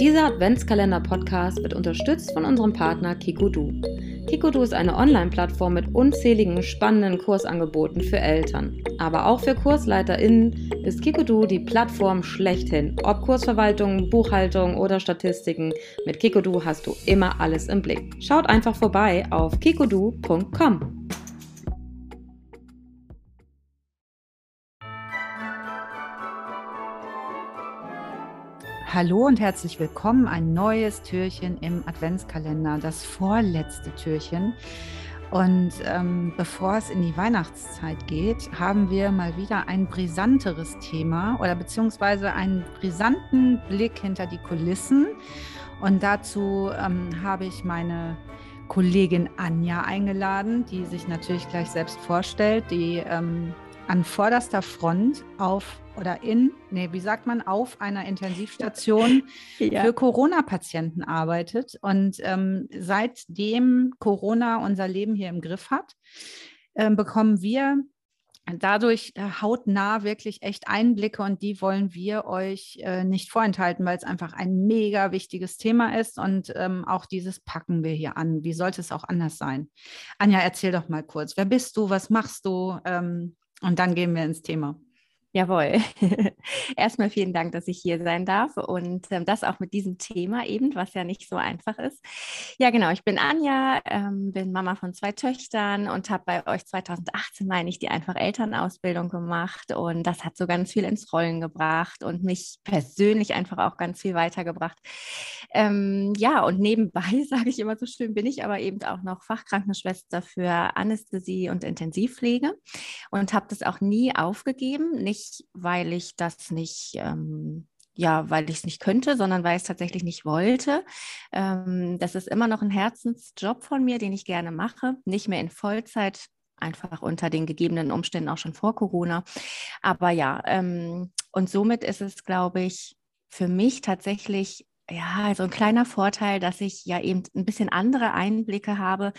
Dieser Adventskalender-Podcast wird unterstützt von unserem Partner Kikodu. Kikodu ist eine Online-Plattform mit unzähligen spannenden Kursangeboten für Eltern. Aber auch für KursleiterInnen ist Kikodu die Plattform schlechthin. Ob Kursverwaltung, Buchhaltung oder Statistiken, mit Kikodu hast du immer alles im Blick. Schaut einfach vorbei auf kikodu.com. Hallo und herzlich willkommen. Ein neues Türchen im Adventskalender, das vorletzte Türchen. Und ähm, bevor es in die Weihnachtszeit geht, haben wir mal wieder ein brisanteres Thema oder beziehungsweise einen brisanten Blick hinter die Kulissen. Und dazu ähm, habe ich meine Kollegin Anja eingeladen, die sich natürlich gleich selbst vorstellt, die ähm, an vorderster Front auf oder in, nee, wie sagt man, auf einer Intensivstation ja. für Corona-Patienten arbeitet und ähm, seitdem Corona unser Leben hier im Griff hat, äh, bekommen wir dadurch äh, hautnah wirklich echt Einblicke und die wollen wir euch äh, nicht vorenthalten, weil es einfach ein mega wichtiges Thema ist und ähm, auch dieses packen wir hier an. Wie sollte es auch anders sein? Anja, erzähl doch mal kurz, wer bist du, was machst du? Ähm, und dann gehen wir ins Thema. Jawohl. Erstmal vielen Dank, dass ich hier sein darf und ähm, das auch mit diesem Thema eben, was ja nicht so einfach ist. Ja, genau. Ich bin Anja, ähm, bin Mama von zwei Töchtern und habe bei euch 2018, meine ich, die einfach Elternausbildung gemacht und das hat so ganz viel ins Rollen gebracht und mich persönlich einfach auch ganz viel weitergebracht. Ähm, ja, und nebenbei, sage ich immer so schön, bin ich aber eben auch noch Fachkrankenschwester für Anästhesie und Intensivpflege und habe das auch nie aufgegeben, nicht nicht, weil ich das nicht, ähm, ja, weil ich es nicht könnte, sondern weil ich es tatsächlich nicht wollte. Ähm, das ist immer noch ein Herzensjob von mir, den ich gerne mache, nicht mehr in Vollzeit, einfach unter den gegebenen Umständen auch schon vor Corona. Aber ja, ähm, und somit ist es, glaube ich, für mich tatsächlich ja, also ein kleiner Vorteil, dass ich ja eben ein bisschen andere Einblicke habe,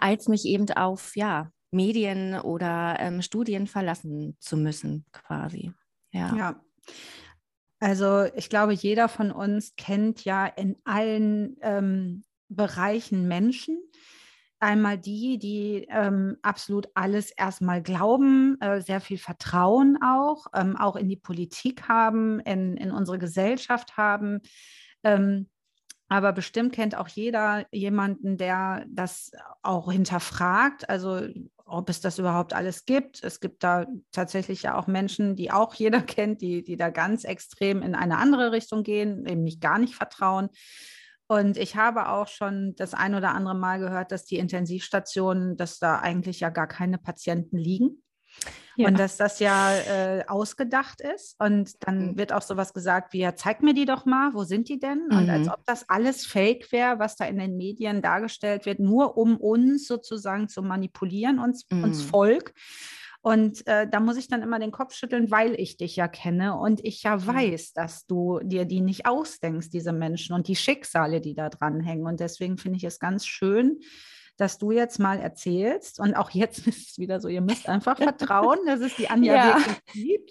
als mich eben auf, ja, Medien oder ähm, Studien verlassen zu müssen, quasi. Ja. ja. Also ich glaube, jeder von uns kennt ja in allen ähm, Bereichen Menschen. Einmal die, die ähm, absolut alles erstmal glauben, äh, sehr viel Vertrauen auch, ähm, auch in die Politik haben, in, in unsere Gesellschaft haben. Ähm, aber bestimmt kennt auch jeder jemanden, der das auch hinterfragt. Also ob es das überhaupt alles gibt. Es gibt da tatsächlich ja auch Menschen, die auch jeder kennt, die, die da ganz extrem in eine andere Richtung gehen, eben nicht gar nicht vertrauen. Und ich habe auch schon das ein oder andere Mal gehört, dass die Intensivstationen, dass da eigentlich ja gar keine Patienten liegen. Ja. Und dass das ja äh, ausgedacht ist. Und dann mhm. wird auch sowas gesagt wie, ja, zeig mir die doch mal, wo sind die denn? Und als mhm. ob das alles fake wäre, was da in den Medien dargestellt wird, nur um uns sozusagen zu manipulieren, uns, mhm. uns Volk. Und äh, da muss ich dann immer den Kopf schütteln, weil ich dich ja kenne und ich ja mhm. weiß, dass du dir die nicht ausdenkst, diese Menschen und die Schicksale, die da dran hängen. Und deswegen finde ich es ganz schön, dass du jetzt mal erzählst. Und auch jetzt ist es wieder so, ihr müsst einfach vertrauen, dass es die Anja ja. wirklich gibt.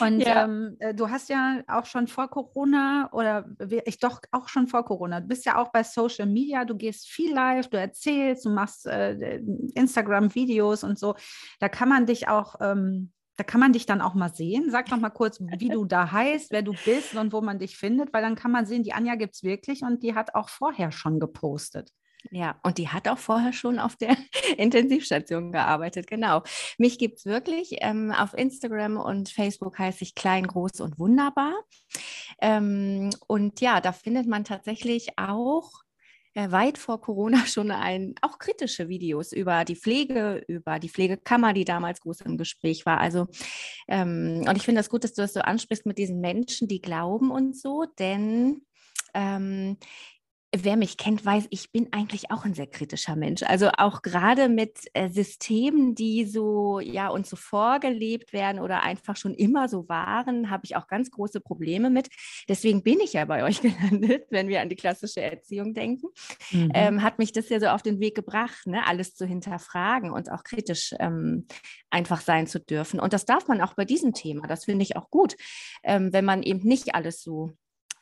Und ja. ähm, äh, du hast ja auch schon vor Corona oder ich doch auch schon vor Corona, du bist ja auch bei Social Media, du gehst viel live, du erzählst, du machst äh, Instagram-Videos und so. Da kann man dich auch ähm, da kann man dich dann auch mal sehen. Sag doch mal kurz, wie du da heißt, wer du bist und wo man dich findet, weil dann kann man sehen, die Anja gibt es wirklich und die hat auch vorher schon gepostet. Ja, und die hat auch vorher schon auf der Intensivstation gearbeitet, genau. Mich gibt es wirklich. Ähm, auf Instagram und Facebook heiße ich Klein, Groß und Wunderbar. Ähm, und ja, da findet man tatsächlich auch äh, weit vor Corona schon ein, auch kritische Videos über die Pflege, über die Pflegekammer, die damals groß im Gespräch war. Also, ähm, und ich finde das gut, dass du das so ansprichst mit diesen Menschen, die glauben und so, denn ähm, Wer mich kennt, weiß, ich bin eigentlich auch ein sehr kritischer Mensch. Also auch gerade mit äh, Systemen, die so ja uns so vorgelebt werden oder einfach schon immer so waren, habe ich auch ganz große Probleme mit. Deswegen bin ich ja bei euch gelandet, wenn wir an die klassische Erziehung denken. Mhm. Ähm, hat mich das ja so auf den Weg gebracht, ne, alles zu hinterfragen und auch kritisch ähm, einfach sein zu dürfen. Und das darf man auch bei diesem Thema. Das finde ich auch gut, ähm, wenn man eben nicht alles so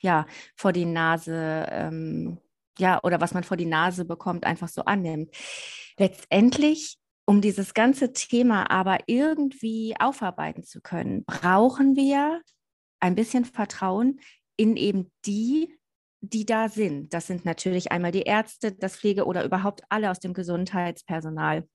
ja vor die Nase ähm, ja, oder was man vor die Nase bekommt, einfach so annimmt. Letztendlich, um dieses ganze Thema aber irgendwie aufarbeiten zu können, brauchen wir ein bisschen Vertrauen in eben die, die da sind. Das sind natürlich einmal die Ärzte, das Pflege oder überhaupt alle aus dem Gesundheitspersonal.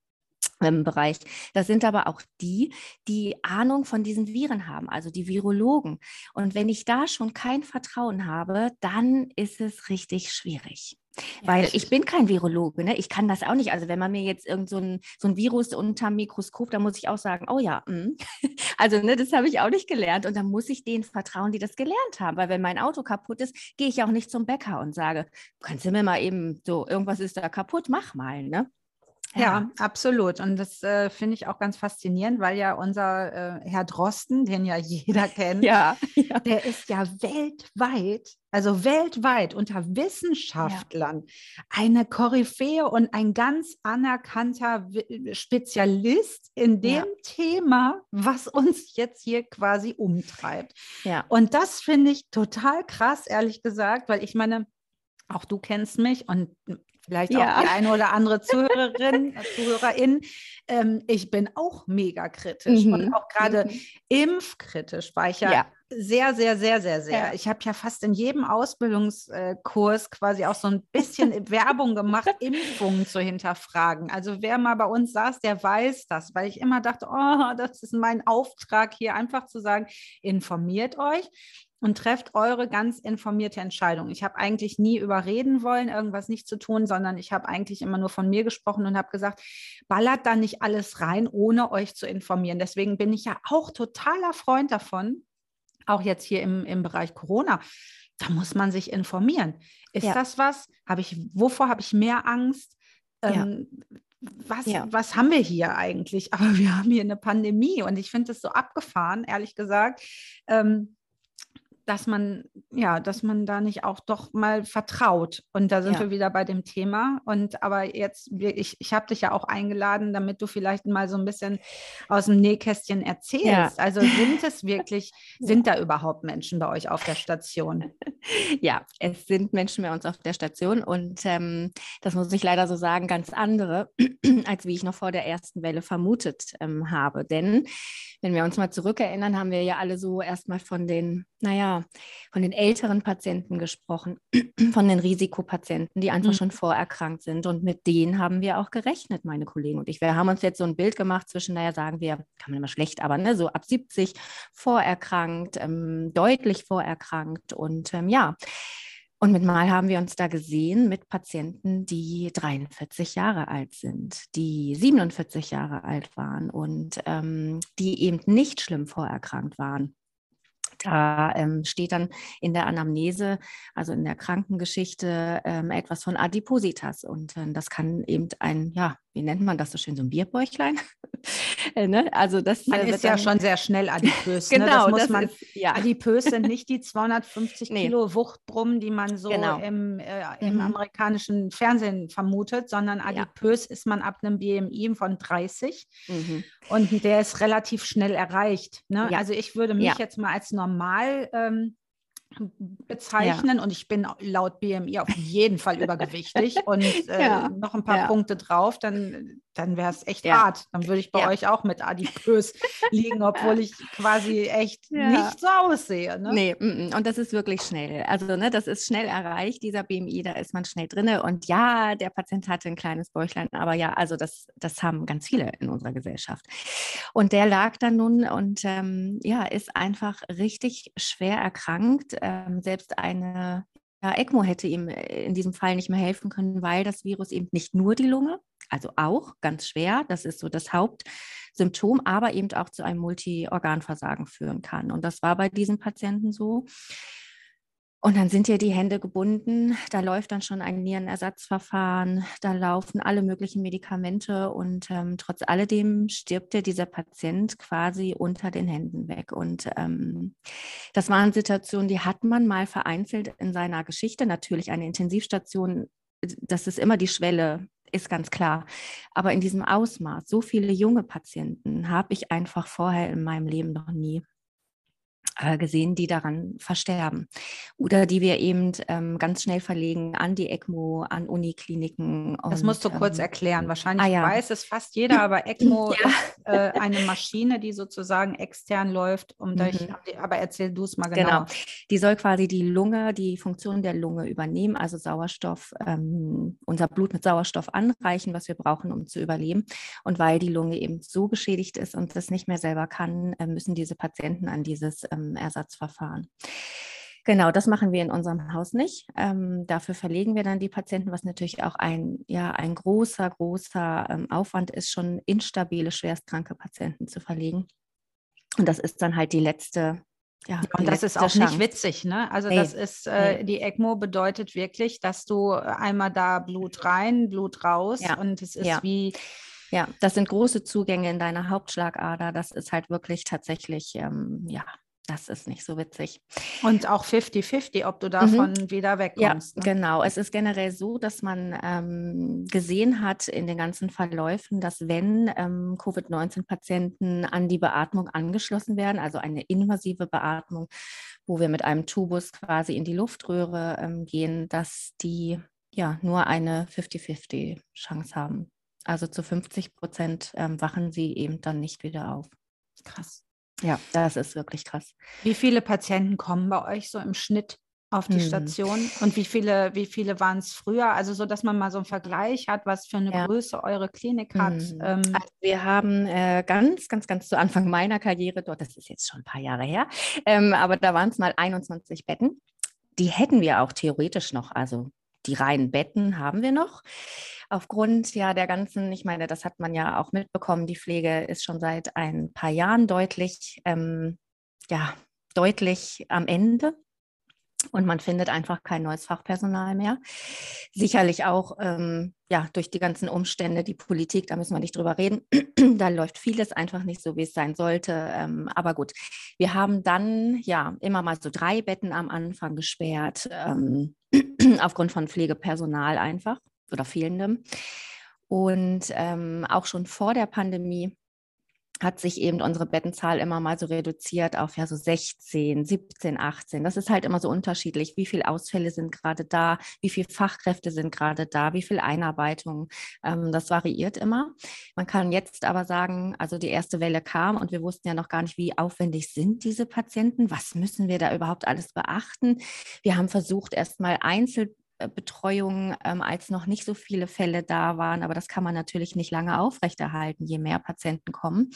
Bereich. Das sind aber auch die, die Ahnung von diesen Viren haben, also die Virologen. Und wenn ich da schon kein Vertrauen habe, dann ist es richtig schwierig. Ja, Weil ich bin kein Virologe, ne? ich kann das auch nicht. Also wenn man mir jetzt irgend so ein, so ein Virus unter dem Mikroskop, da muss ich auch sagen, oh ja, mh. also ne, das habe ich auch nicht gelernt. Und dann muss ich denen vertrauen, die das gelernt haben. Weil wenn mein Auto kaputt ist, gehe ich auch nicht zum Bäcker und sage, kannst du mir mal eben so, irgendwas ist da kaputt, mach mal. Ne? Ja, ja absolut. Und das äh, finde ich auch ganz faszinierend, weil ja unser äh, Herr Drosten, den ja jeder kennt, ja, ja. der ist ja weltweit, also weltweit unter Wissenschaftlern eine Koryphäe und ein ganz anerkannter Spezialist in dem Thema, was uns jetzt hier quasi umtreibt. Ja. Und das finde ich total krass, ehrlich gesagt, weil ich meine, auch du kennst mich und vielleicht ja. auch die eine oder andere Zuhörerin, Zuhörerin. Ähm, ich bin auch mega kritisch mhm. und auch gerade mhm. impfkritisch war ich ja, ja, sehr, sehr, sehr, sehr, sehr. Ja. Ich habe ja fast in jedem Ausbildungskurs quasi auch so ein bisschen Werbung gemacht, Impfungen zu hinterfragen. Also wer mal bei uns saß, der weiß das, weil ich immer dachte, oh, das ist mein Auftrag hier, einfach zu sagen, informiert euch und trefft eure ganz informierte Entscheidung. Ich habe eigentlich nie überreden wollen, irgendwas nicht zu tun, sondern ich habe eigentlich immer nur von mir gesprochen und habe gesagt, ballert da nicht alles rein, ohne euch zu informieren. Deswegen bin ich ja auch totaler Freund davon, auch jetzt hier im, im Bereich Corona. Da muss man sich informieren. Ist ja. das was? Habe ich, wovor habe ich mehr Angst? Ähm, ja. Was, ja. was haben wir hier eigentlich? Aber wir haben hier eine Pandemie und ich finde es so abgefahren, ehrlich gesagt. Ähm, dass man, ja, dass man da nicht auch doch mal vertraut. Und da sind ja. wir wieder bei dem Thema. Und aber jetzt, ich, ich habe dich ja auch eingeladen, damit du vielleicht mal so ein bisschen aus dem Nähkästchen erzählst. Ja. Also sind es wirklich, sind da überhaupt Menschen bei euch auf der Station? Ja, es sind Menschen bei uns auf der Station und ähm, das muss ich leider so sagen, ganz andere, als wie ich noch vor der ersten Welle vermutet ähm, habe. Denn wenn wir uns mal zurückerinnern, haben wir ja alle so erstmal von den, naja, von den älteren Patienten gesprochen, von den Risikopatienten, die einfach mhm. schon vorerkrankt sind. Und mit denen haben wir auch gerechnet, meine Kollegen und ich. Wir haben uns jetzt so ein Bild gemacht zwischen, naja, sagen wir, kann man immer schlecht, aber ne, so ab 70 vorerkrankt, ähm, deutlich vorerkrankt. Und ähm, ja, und mit Mal haben wir uns da gesehen mit Patienten, die 43 Jahre alt sind, die 47 Jahre alt waren und ähm, die eben nicht schlimm vorerkrankt waren. Da ähm, steht dann in der Anamnese, also in der Krankengeschichte, ähm, etwas von Adipositas. Und äh, das kann eben ein, ja, wie nennt man das so schön, so ein Bierbäuchlein? Äh, ne? Also das man ist ja schon sehr schnell adipös. genau, ne? das muss das man. Ist, ja. Adipös sind nicht die 250 nee. Kilo Wuchtbrummen, die man so genau. im, äh, im mhm. amerikanischen Fernsehen vermutet, sondern adipös ja. ist man ab einem BMI von 30 mhm. und der ist relativ schnell erreicht. Ne? Ja. Also ich würde mich jetzt mal als normal ähm, bezeichnen ja. und ich bin laut BMI auf jeden Fall übergewichtig und äh, ja. noch ein paar ja. Punkte drauf, dann, dann wäre es echt hart. Dann würde ich bei euch auch mit adipös liegen, obwohl ich quasi echt nicht so aussehe. Ne? Nee, mm, mm. und das ist wirklich schnell. Also ne, das ist schnell erreicht, dieser BMI, da ist man schnell drin und ja, der Patient hatte ein kleines Bäuchlein, aber ja, also das, das haben ganz viele in unserer Gesellschaft. Und der lag dann nun und ähm, ja, ist einfach richtig schwer erkrankt ähm, selbst eine ja, ECMO hätte ihm äh, in diesem Fall nicht mehr helfen können, weil das Virus eben nicht nur die Lunge, also auch ganz schwer, das ist so das Hauptsymptom, aber eben auch zu einem Multiorganversagen führen kann. Und das war bei diesen Patienten so. Und dann sind ja die Hände gebunden, da läuft dann schon ein Nierenersatzverfahren, da laufen alle möglichen Medikamente und ähm, trotz alledem stirbt ja dieser Patient quasi unter den Händen weg. Und ähm, das waren Situationen, die hat man mal vereinzelt in seiner Geschichte. Natürlich eine Intensivstation, das ist immer die Schwelle, ist ganz klar. Aber in diesem Ausmaß, so viele junge Patienten habe ich einfach vorher in meinem Leben noch nie äh, gesehen, die daran versterben. Oder die wir eben ähm, ganz schnell verlegen an die ECMO, an Unikliniken. Das musst du ähm, kurz erklären. Wahrscheinlich ah, ja. weiß es fast jeder, aber ECMO ja. ist äh, eine Maschine, die sozusagen extern läuft, um mhm. durch, aber erzähl du es mal genau. Genau. Die soll quasi die Lunge, die Funktion der Lunge übernehmen, also Sauerstoff, ähm, unser Blut mit Sauerstoff anreichen, was wir brauchen, um zu überleben. Und weil die Lunge eben so beschädigt ist und das nicht mehr selber kann, äh, müssen diese Patienten an dieses ähm, Ersatzverfahren. Genau, das machen wir in unserem Haus nicht. Ähm, dafür verlegen wir dann die Patienten, was natürlich auch ein, ja, ein großer, großer ähm, Aufwand ist, schon instabile, schwerstkranke Patienten zu verlegen. Und das ist dann halt die letzte. Ja, und das ist auch Chance. nicht witzig, ne? Also nee, das ist, äh, die ECMO bedeutet wirklich, dass du einmal da Blut rein, Blut raus ja. und es ist ja. wie ja, das sind große Zugänge in deiner Hauptschlagader. Das ist halt wirklich tatsächlich, ähm, ja, das ist nicht so witzig. Und auch 50-50, ob du davon mhm. wieder wegkommst. Ja, ne? genau. Es ist generell so, dass man ähm, gesehen hat in den ganzen Verläufen, dass wenn ähm, Covid-19-Patienten an die Beatmung angeschlossen werden, also eine invasive Beatmung, wo wir mit einem Tubus quasi in die Luftröhre ähm, gehen, dass die ja nur eine 50-50 Chance haben. Also zu 50 Prozent ähm, wachen sie eben dann nicht wieder auf. Krass. Ja, das ist wirklich krass. Wie viele Patienten kommen bei euch so im Schnitt auf die hm. Station und wie viele, wie viele waren es früher? Also so, dass man mal so einen Vergleich hat, was für eine ja. Größe eure Klinik hat. Hm. Ähm. Also wir haben äh, ganz, ganz, ganz zu Anfang meiner Karriere dort, das ist jetzt schon ein paar Jahre her, ähm, aber da waren es mal 21 Betten. Die hätten wir auch theoretisch noch, also die reinen Betten haben wir noch aufgrund ja der ganzen, ich meine, das hat man ja auch mitbekommen, die Pflege ist schon seit ein paar Jahren deutlich, ähm, ja, deutlich am Ende. Und man findet einfach kein neues Fachpersonal mehr. Sicherlich auch ähm, ja, durch die ganzen Umstände, die Politik, da müssen wir nicht drüber reden. da läuft vieles einfach nicht so, wie es sein sollte. Ähm, aber gut, wir haben dann ja immer mal so drei Betten am Anfang gesperrt, ähm, aufgrund von Pflegepersonal einfach oder fehlendem. Und ähm, auch schon vor der Pandemie hat sich eben unsere Bettenzahl immer mal so reduziert auf ja so 16, 17, 18. Das ist halt immer so unterschiedlich. Wie viele Ausfälle sind gerade da? Wie viele Fachkräfte sind gerade da? Wie viel Einarbeitung? Ähm, das variiert immer. Man kann jetzt aber sagen, also die erste Welle kam und wir wussten ja noch gar nicht, wie aufwendig sind diese Patienten? Was müssen wir da überhaupt alles beachten? Wir haben versucht, erstmal einzeln Betreuung, ähm, als noch nicht so viele Fälle da waren. Aber das kann man natürlich nicht lange aufrechterhalten, je mehr Patienten kommen.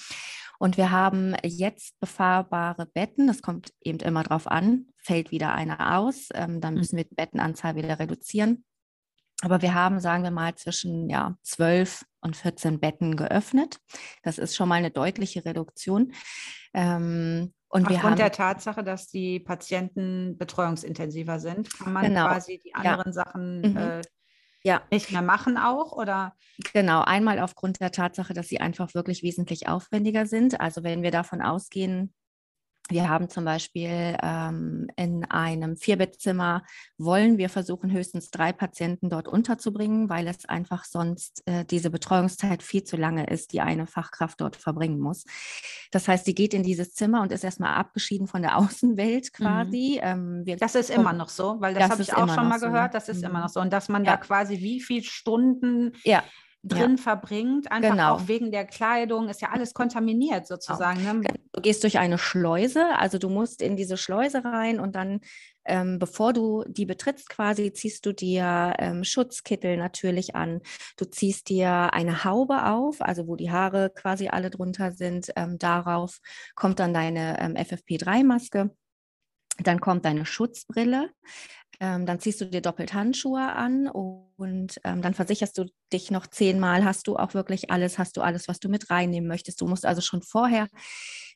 Und wir haben jetzt befahrbare Betten. Das kommt eben immer drauf an. Fällt wieder einer aus, ähm, dann hm. müssen wir die Bettenanzahl wieder reduzieren. Aber wir haben, sagen wir mal, zwischen ja, 12 und 14 Betten geöffnet. Das ist schon mal eine deutliche Reduktion. Ähm, und Aufgrund wir haben, der Tatsache, dass die Patienten betreuungsintensiver sind, kann man genau, quasi die anderen ja. Sachen mhm. äh, ja. nicht mehr machen auch oder? Genau, einmal aufgrund der Tatsache, dass sie einfach wirklich wesentlich aufwendiger sind. Also wenn wir davon ausgehen, wir haben zum Beispiel ähm, in einem Vierbettzimmer, wollen wir versuchen, höchstens drei Patienten dort unterzubringen, weil es einfach sonst äh, diese Betreuungszeit viel zu lange ist, die eine Fachkraft dort verbringen muss. Das heißt, sie geht in dieses Zimmer und ist erstmal abgeschieden von der Außenwelt mhm. quasi. Mhm. Ähm, das ist immer noch so, weil das, das habe ich auch schon mal gehört, so. das ist mhm. immer noch so. Und dass man ja. da quasi wie viele Stunden ja drin ja. verbringt, einfach genau. auch wegen der Kleidung, ist ja alles kontaminiert sozusagen. Genau. Ne? Du gehst durch eine Schleuse, also du musst in diese Schleuse rein und dann, ähm, bevor du die betrittst quasi, ziehst du dir ähm, Schutzkittel natürlich an. Du ziehst dir eine Haube auf, also wo die Haare quasi alle drunter sind. Ähm, darauf kommt dann deine ähm, FFP3-Maske. Dann kommt deine Schutzbrille. Ähm, dann ziehst du dir doppelt Handschuhe an und ähm, dann versicherst du dich noch zehnmal, hast du auch wirklich alles, hast du alles, was du mit reinnehmen möchtest. Du musst also schon vorher,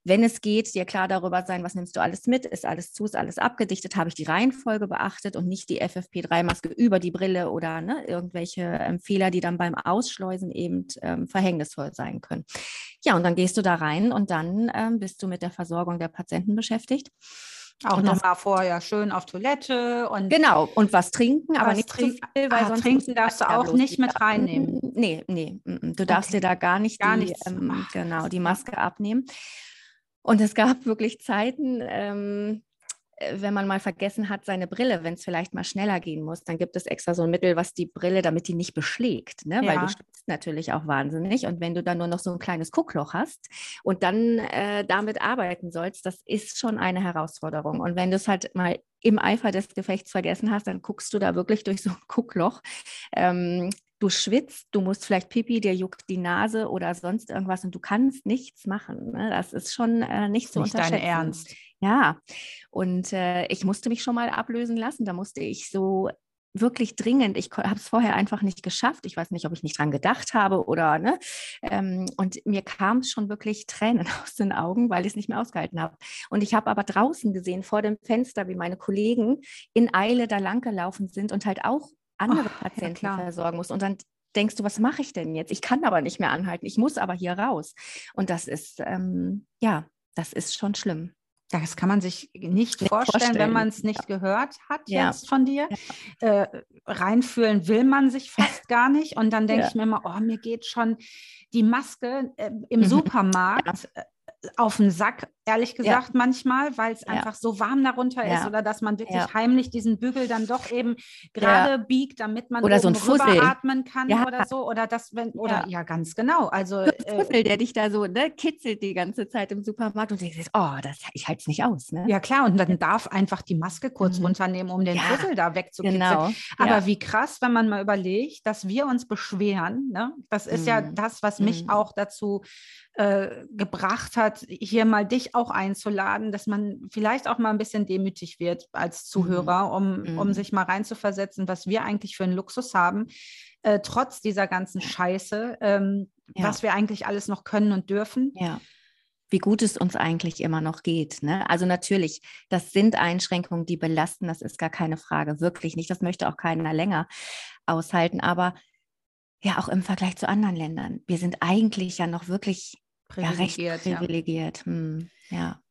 wenn es geht, dir klar darüber sein, was nimmst du alles mit, ist alles zu, ist alles abgedichtet, habe ich die Reihenfolge beachtet und nicht die FFP3-Maske über die Brille oder ne, irgendwelche ähm, Fehler, die dann beim Ausschleusen eben ähm, verhängnisvoll sein können. Ja, und dann gehst du da rein und dann ähm, bist du mit der Versorgung der Patienten beschäftigt. Auch nochmal vorher schön auf Toilette und. Genau, und was trinken, aber nicht trink zu viel, weil ah, sonst. Trinken darfst du auch nicht mit reinnehmen. Nee, nee, du darfst okay. dir da gar nicht, gar die, ähm, genau, die Maske abnehmen. Und es gab wirklich Zeiten, ähm, äh, wenn man mal vergessen hat, seine Brille, wenn es vielleicht mal schneller gehen muss, dann gibt es extra so ein Mittel, was die Brille, damit die nicht beschlägt, ne? Ja. weil du schwitzt natürlich auch wahnsinnig. Und wenn du dann nur noch so ein kleines Guckloch hast und dann äh, damit arbeiten sollst, das ist schon eine Herausforderung. Und wenn du es halt mal im Eifer des Gefechts vergessen hast, dann guckst du da wirklich durch so ein Guckloch. Ähm, du schwitzt, du musst vielleicht Pipi, dir juckt die Nase oder sonst irgendwas und du kannst nichts machen. Ne? Das ist schon äh, nicht so nicht dein Ernst. Ja, und äh, ich musste mich schon mal ablösen lassen. Da musste ich so wirklich dringend, ich habe es vorher einfach nicht geschafft. Ich weiß nicht, ob ich nicht dran gedacht habe oder, ne? Ähm, und mir kam es schon wirklich Tränen aus den Augen, weil ich es nicht mehr ausgehalten habe. Und ich habe aber draußen gesehen, vor dem Fenster, wie meine Kollegen in Eile da lang gelaufen sind und halt auch andere oh, Patienten ja, versorgen muss. Und dann denkst du, was mache ich denn jetzt? Ich kann aber nicht mehr anhalten. Ich muss aber hier raus. Und das ist, ähm, ja, das ist schon schlimm. Das kann man sich nicht, vorstellen, vorstellen, wenn man es nicht ja. gehört hat ja. jetzt von dir. Ja. Äh, reinfühlen will man sich fast gar nicht. Und dann denke ich mir immer, oh, mir geht schon die Maske äh, im mhm. Supermarkt äh, auf den Sack, ehrlich gesagt, ja. manchmal, weil es ja. einfach so warm darunter ja. ist oder dass man wirklich heimlich diesen Bügel dann doch eben gerade biegt, damit man oder so ein Fussel atmen kann oder so. Oder das, wenn, oder ja, ganz genau. Also so ein Fussel, äh, der dich da so ne, kitzelt die ganze Zeit im Supermarkt und denkst, oh, das, ich halte es nicht aus. Ne? Ja, klar, und dann darf einfach die Maske kurz mhm. runternehmen, um den Fussel da wegzukitzeln. Genau. Aber wie krass, wenn man mal überlegt, dass wir uns beschweren, ne? das ist mhm. ja das, was mich mhm. auch dazu äh, gebracht hat, hier mal dich auch einzuladen, dass man vielleicht auch mal ein bisschen demütig wird als Zuhörer, um, mhm. um sich mal reinzuversetzen, was wir eigentlich für einen Luxus haben, äh, trotz dieser ganzen Scheiße, ähm, ja. was wir eigentlich alles noch können und dürfen. Ja wie gut es uns eigentlich immer noch geht. Ne? Also natürlich, das sind Einschränkungen, die belasten, das ist gar keine Frage, wirklich nicht. Das möchte auch keiner länger aushalten. Aber ja, auch im Vergleich zu anderen Ländern, wir sind eigentlich ja noch wirklich privilegiert. Ja, privilegiert. Ja. Hm, ja.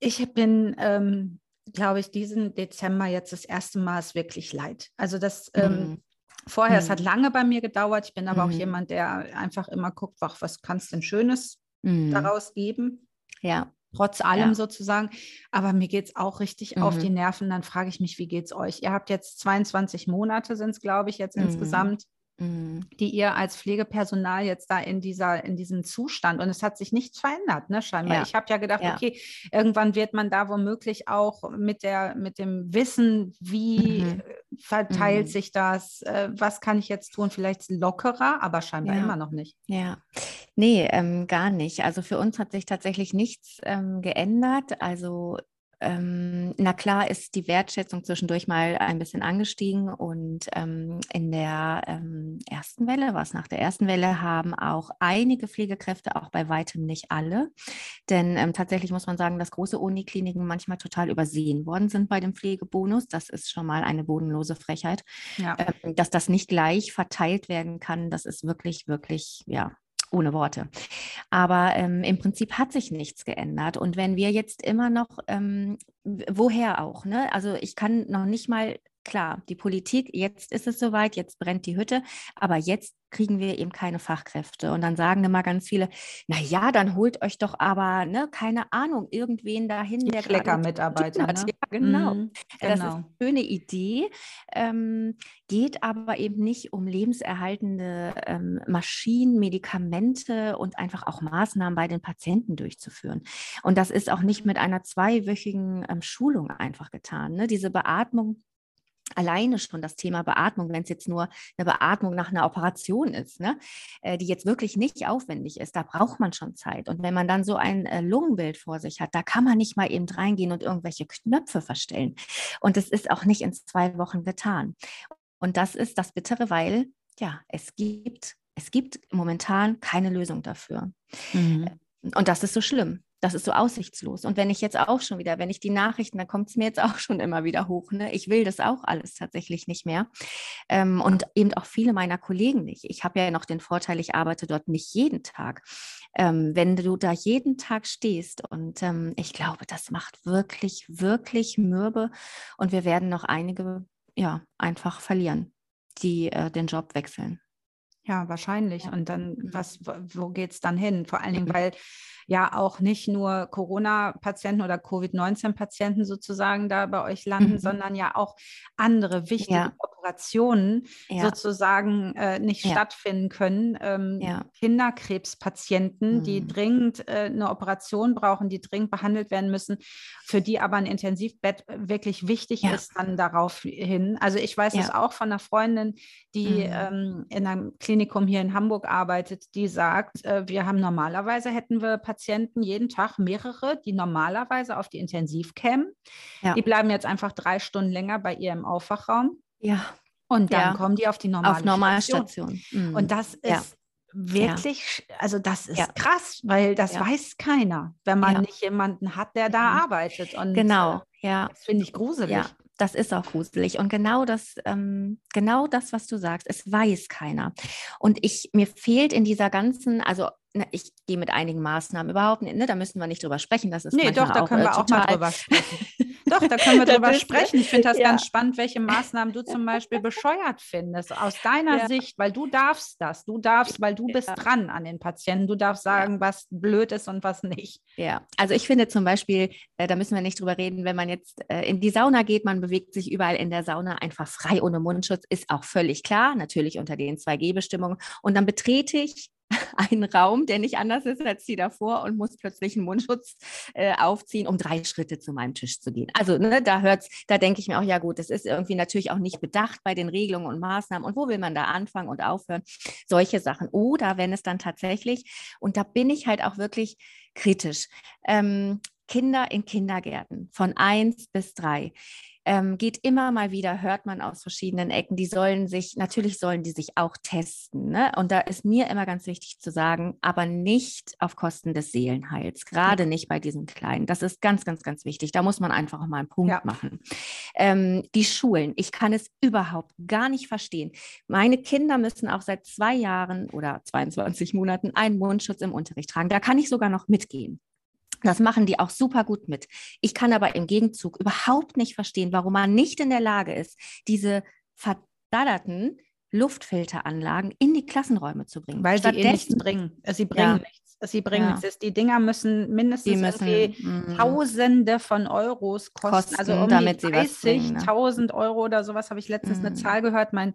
Ich bin, ähm, glaube ich, diesen Dezember jetzt das erste Mal es wirklich leid. Also das ähm, mhm. vorher, mhm. es hat hm. lange bei mir gedauert. Ich bin aber mhm. auch jemand, der einfach immer guckt, ach, was kannst du denn Schönes daraus geben? Ja. Trotz allem ja. sozusagen. Aber mir geht es auch richtig auf die mhm. Nerven. Dann frage ich mich, wie geht es euch? Ihr habt jetzt 22 Monate, sind es, glaube ich, jetzt mhm. insgesamt. Die ihr als Pflegepersonal jetzt da in dieser in diesem Zustand und es hat sich nichts verändert, ne, scheinbar. Ja. Ich habe ja gedacht, ja. okay, irgendwann wird man da womöglich auch mit der mit dem Wissen, wie mhm. verteilt mhm. sich das, äh, was kann ich jetzt tun, vielleicht lockerer, aber scheinbar ja. immer noch nicht. Ja, nee, ähm, gar nicht. Also für uns hat sich tatsächlich nichts ähm, geändert. Also ähm, na klar ist die Wertschätzung zwischendurch mal ein bisschen angestiegen und ähm, in der ähm, ersten Welle, was nach der ersten Welle, haben auch einige Pflegekräfte, auch bei weitem nicht alle, denn ähm, tatsächlich muss man sagen, dass große Unikliniken manchmal total übersehen worden sind bei dem Pflegebonus. Das ist schon mal eine bodenlose Frechheit. Ja. Ähm, dass das nicht gleich verteilt werden kann, das ist wirklich, wirklich, ja, ohne Worte. Aber ähm, im Prinzip hat sich nichts geändert. Und wenn wir jetzt immer noch, ähm, woher auch, ne? Also ich kann noch nicht mal klar, die Politik, jetzt ist es soweit, jetzt brennt die Hütte, aber jetzt kriegen wir eben keine Fachkräfte. Und dann sagen immer ganz viele, na ja, dann holt euch doch aber, ne, keine Ahnung, irgendwen dahin, der Kleckermitarbeiter. Ne? Ja, genau. Mhm, genau. Das ist genau. eine schöne Idee, ähm, geht aber eben nicht um lebenserhaltende ähm, Maschinen, Medikamente und einfach auch Maßnahmen bei den Patienten durchzuführen. Und das ist auch nicht mit einer zweiwöchigen ähm, Schulung einfach getan. Ne? Diese Beatmung alleine schon das Thema Beatmung, wenn es jetzt nur eine Beatmung nach einer Operation ist, ne, äh, die jetzt wirklich nicht aufwendig ist, da braucht man schon Zeit. Und wenn man dann so ein äh, Lungenbild vor sich hat, da kann man nicht mal eben reingehen und irgendwelche Knöpfe verstellen. Und es ist auch nicht in zwei Wochen getan. Und das ist das Bittere, weil ja, es gibt, es gibt momentan keine Lösung dafür. Mhm. Und das ist so schlimm das ist so aussichtslos. Und wenn ich jetzt auch schon wieder, wenn ich die Nachrichten, da kommt es mir jetzt auch schon immer wieder hoch. Ne? Ich will das auch alles tatsächlich nicht mehr. Ähm, und eben auch viele meiner Kollegen nicht. Ich habe ja noch den Vorteil, ich arbeite dort nicht jeden Tag. Ähm, wenn du da jeden Tag stehst und ähm, ich glaube, das macht wirklich, wirklich mürbe und wir werden noch einige, ja, einfach verlieren, die äh, den Job wechseln. Ja, wahrscheinlich. Und dann, was, wo geht es dann hin? Vor allen Dingen, weil ja auch nicht nur Corona-Patienten oder Covid-19-Patienten sozusagen da bei euch landen, mhm. sondern ja auch andere wichtige ja. Operationen ja. sozusagen äh, nicht ja. stattfinden können. Ähm, Kinderkrebspatienten, die mhm. dringend äh, eine Operation brauchen, die dringend behandelt werden müssen, für die aber ein Intensivbett wirklich wichtig ist dann darauf hin. Also ich weiß es auch von einer Freundin, die mhm. ähm, in einem Klinikum hier in Hamburg arbeitet, die sagt, äh, wir haben normalerweise hätten wir Patienten jeden Tag mehrere, die normalerweise auf die Intensiv kämen. Ja. Die bleiben jetzt einfach drei Stunden länger bei ihr im Aufwachraum. Ja. Und dann ja. kommen die auf die normale auf Normalstation. Mhm. Und das ist ja. wirklich, also das ist krass, weil das weiß keiner, wenn man nicht jemanden hat, der da arbeitet. Und genau, äh, ja. Das finde ich gruselig. Das ist auch gruselig. Und genau das, ähm, genau das, was du sagst, es weiß keiner. Und ich, mir fehlt in dieser ganzen, also ne, ich gehe mit einigen Maßnahmen überhaupt nicht, ne, da müssen wir nicht drüber sprechen. Das ist nee, doch, da auch, können wir äh, auch mal drüber sprechen. doch, da können wir drüber sprechen. Ich finde das ja. ganz spannend, welche Maßnahmen du zum Beispiel bescheuert findest, aus deiner ja. Sicht, weil du darfst das. Du darfst, weil du bist ja. dran an den Patienten. Du darfst sagen, was blöd ist und was nicht. Ja, also ich finde zum Beispiel, äh, da müssen wir nicht drüber reden, wenn man jetzt äh, in die Sauna geht, man bewegt sich überall in der Sauna einfach frei ohne Mundschutz, ist auch völlig klar, natürlich unter den 2G-Bestimmungen. Und dann betrete ich einen Raum, der nicht anders ist als die davor und muss plötzlich einen Mundschutz äh, aufziehen, um drei Schritte zu meinem Tisch zu gehen. Also ne, da hört's, da denke ich mir auch, ja gut, das ist irgendwie natürlich auch nicht bedacht bei den Regelungen und Maßnahmen und wo will man da anfangen und aufhören? Solche Sachen. Oder wenn es dann tatsächlich, und da bin ich halt auch wirklich kritisch, ähm, Kinder in Kindergärten von eins bis drei ähm, geht immer mal wieder, hört man aus verschiedenen Ecken, die sollen sich, natürlich sollen die sich auch testen. Ne? Und da ist mir immer ganz wichtig zu sagen, aber nicht auf Kosten des Seelenheils, gerade ja. nicht bei diesen Kleinen. Das ist ganz, ganz, ganz wichtig. Da muss man einfach auch mal einen Punkt ja. machen. Ähm, die Schulen, ich kann es überhaupt gar nicht verstehen. Meine Kinder müssen auch seit zwei Jahren oder 22 Monaten einen Mundschutz im Unterricht tragen. Da kann ich sogar noch mitgehen. Das machen die auch super gut mit. Ich kann aber im Gegenzug überhaupt nicht verstehen, warum man nicht in der Lage ist, diese verdadderten Luftfilteranlagen in die Klassenräume zu bringen. Weil sie eh nichts bringen. Sie bringen ja. nichts sie bringen ja. Die Dinger müssen mindestens müssen, mm. Tausende von Euros kosten. kosten also um damit die 30.000 ne? Euro oder sowas habe ich letztens mm. eine Zahl gehört. Mein,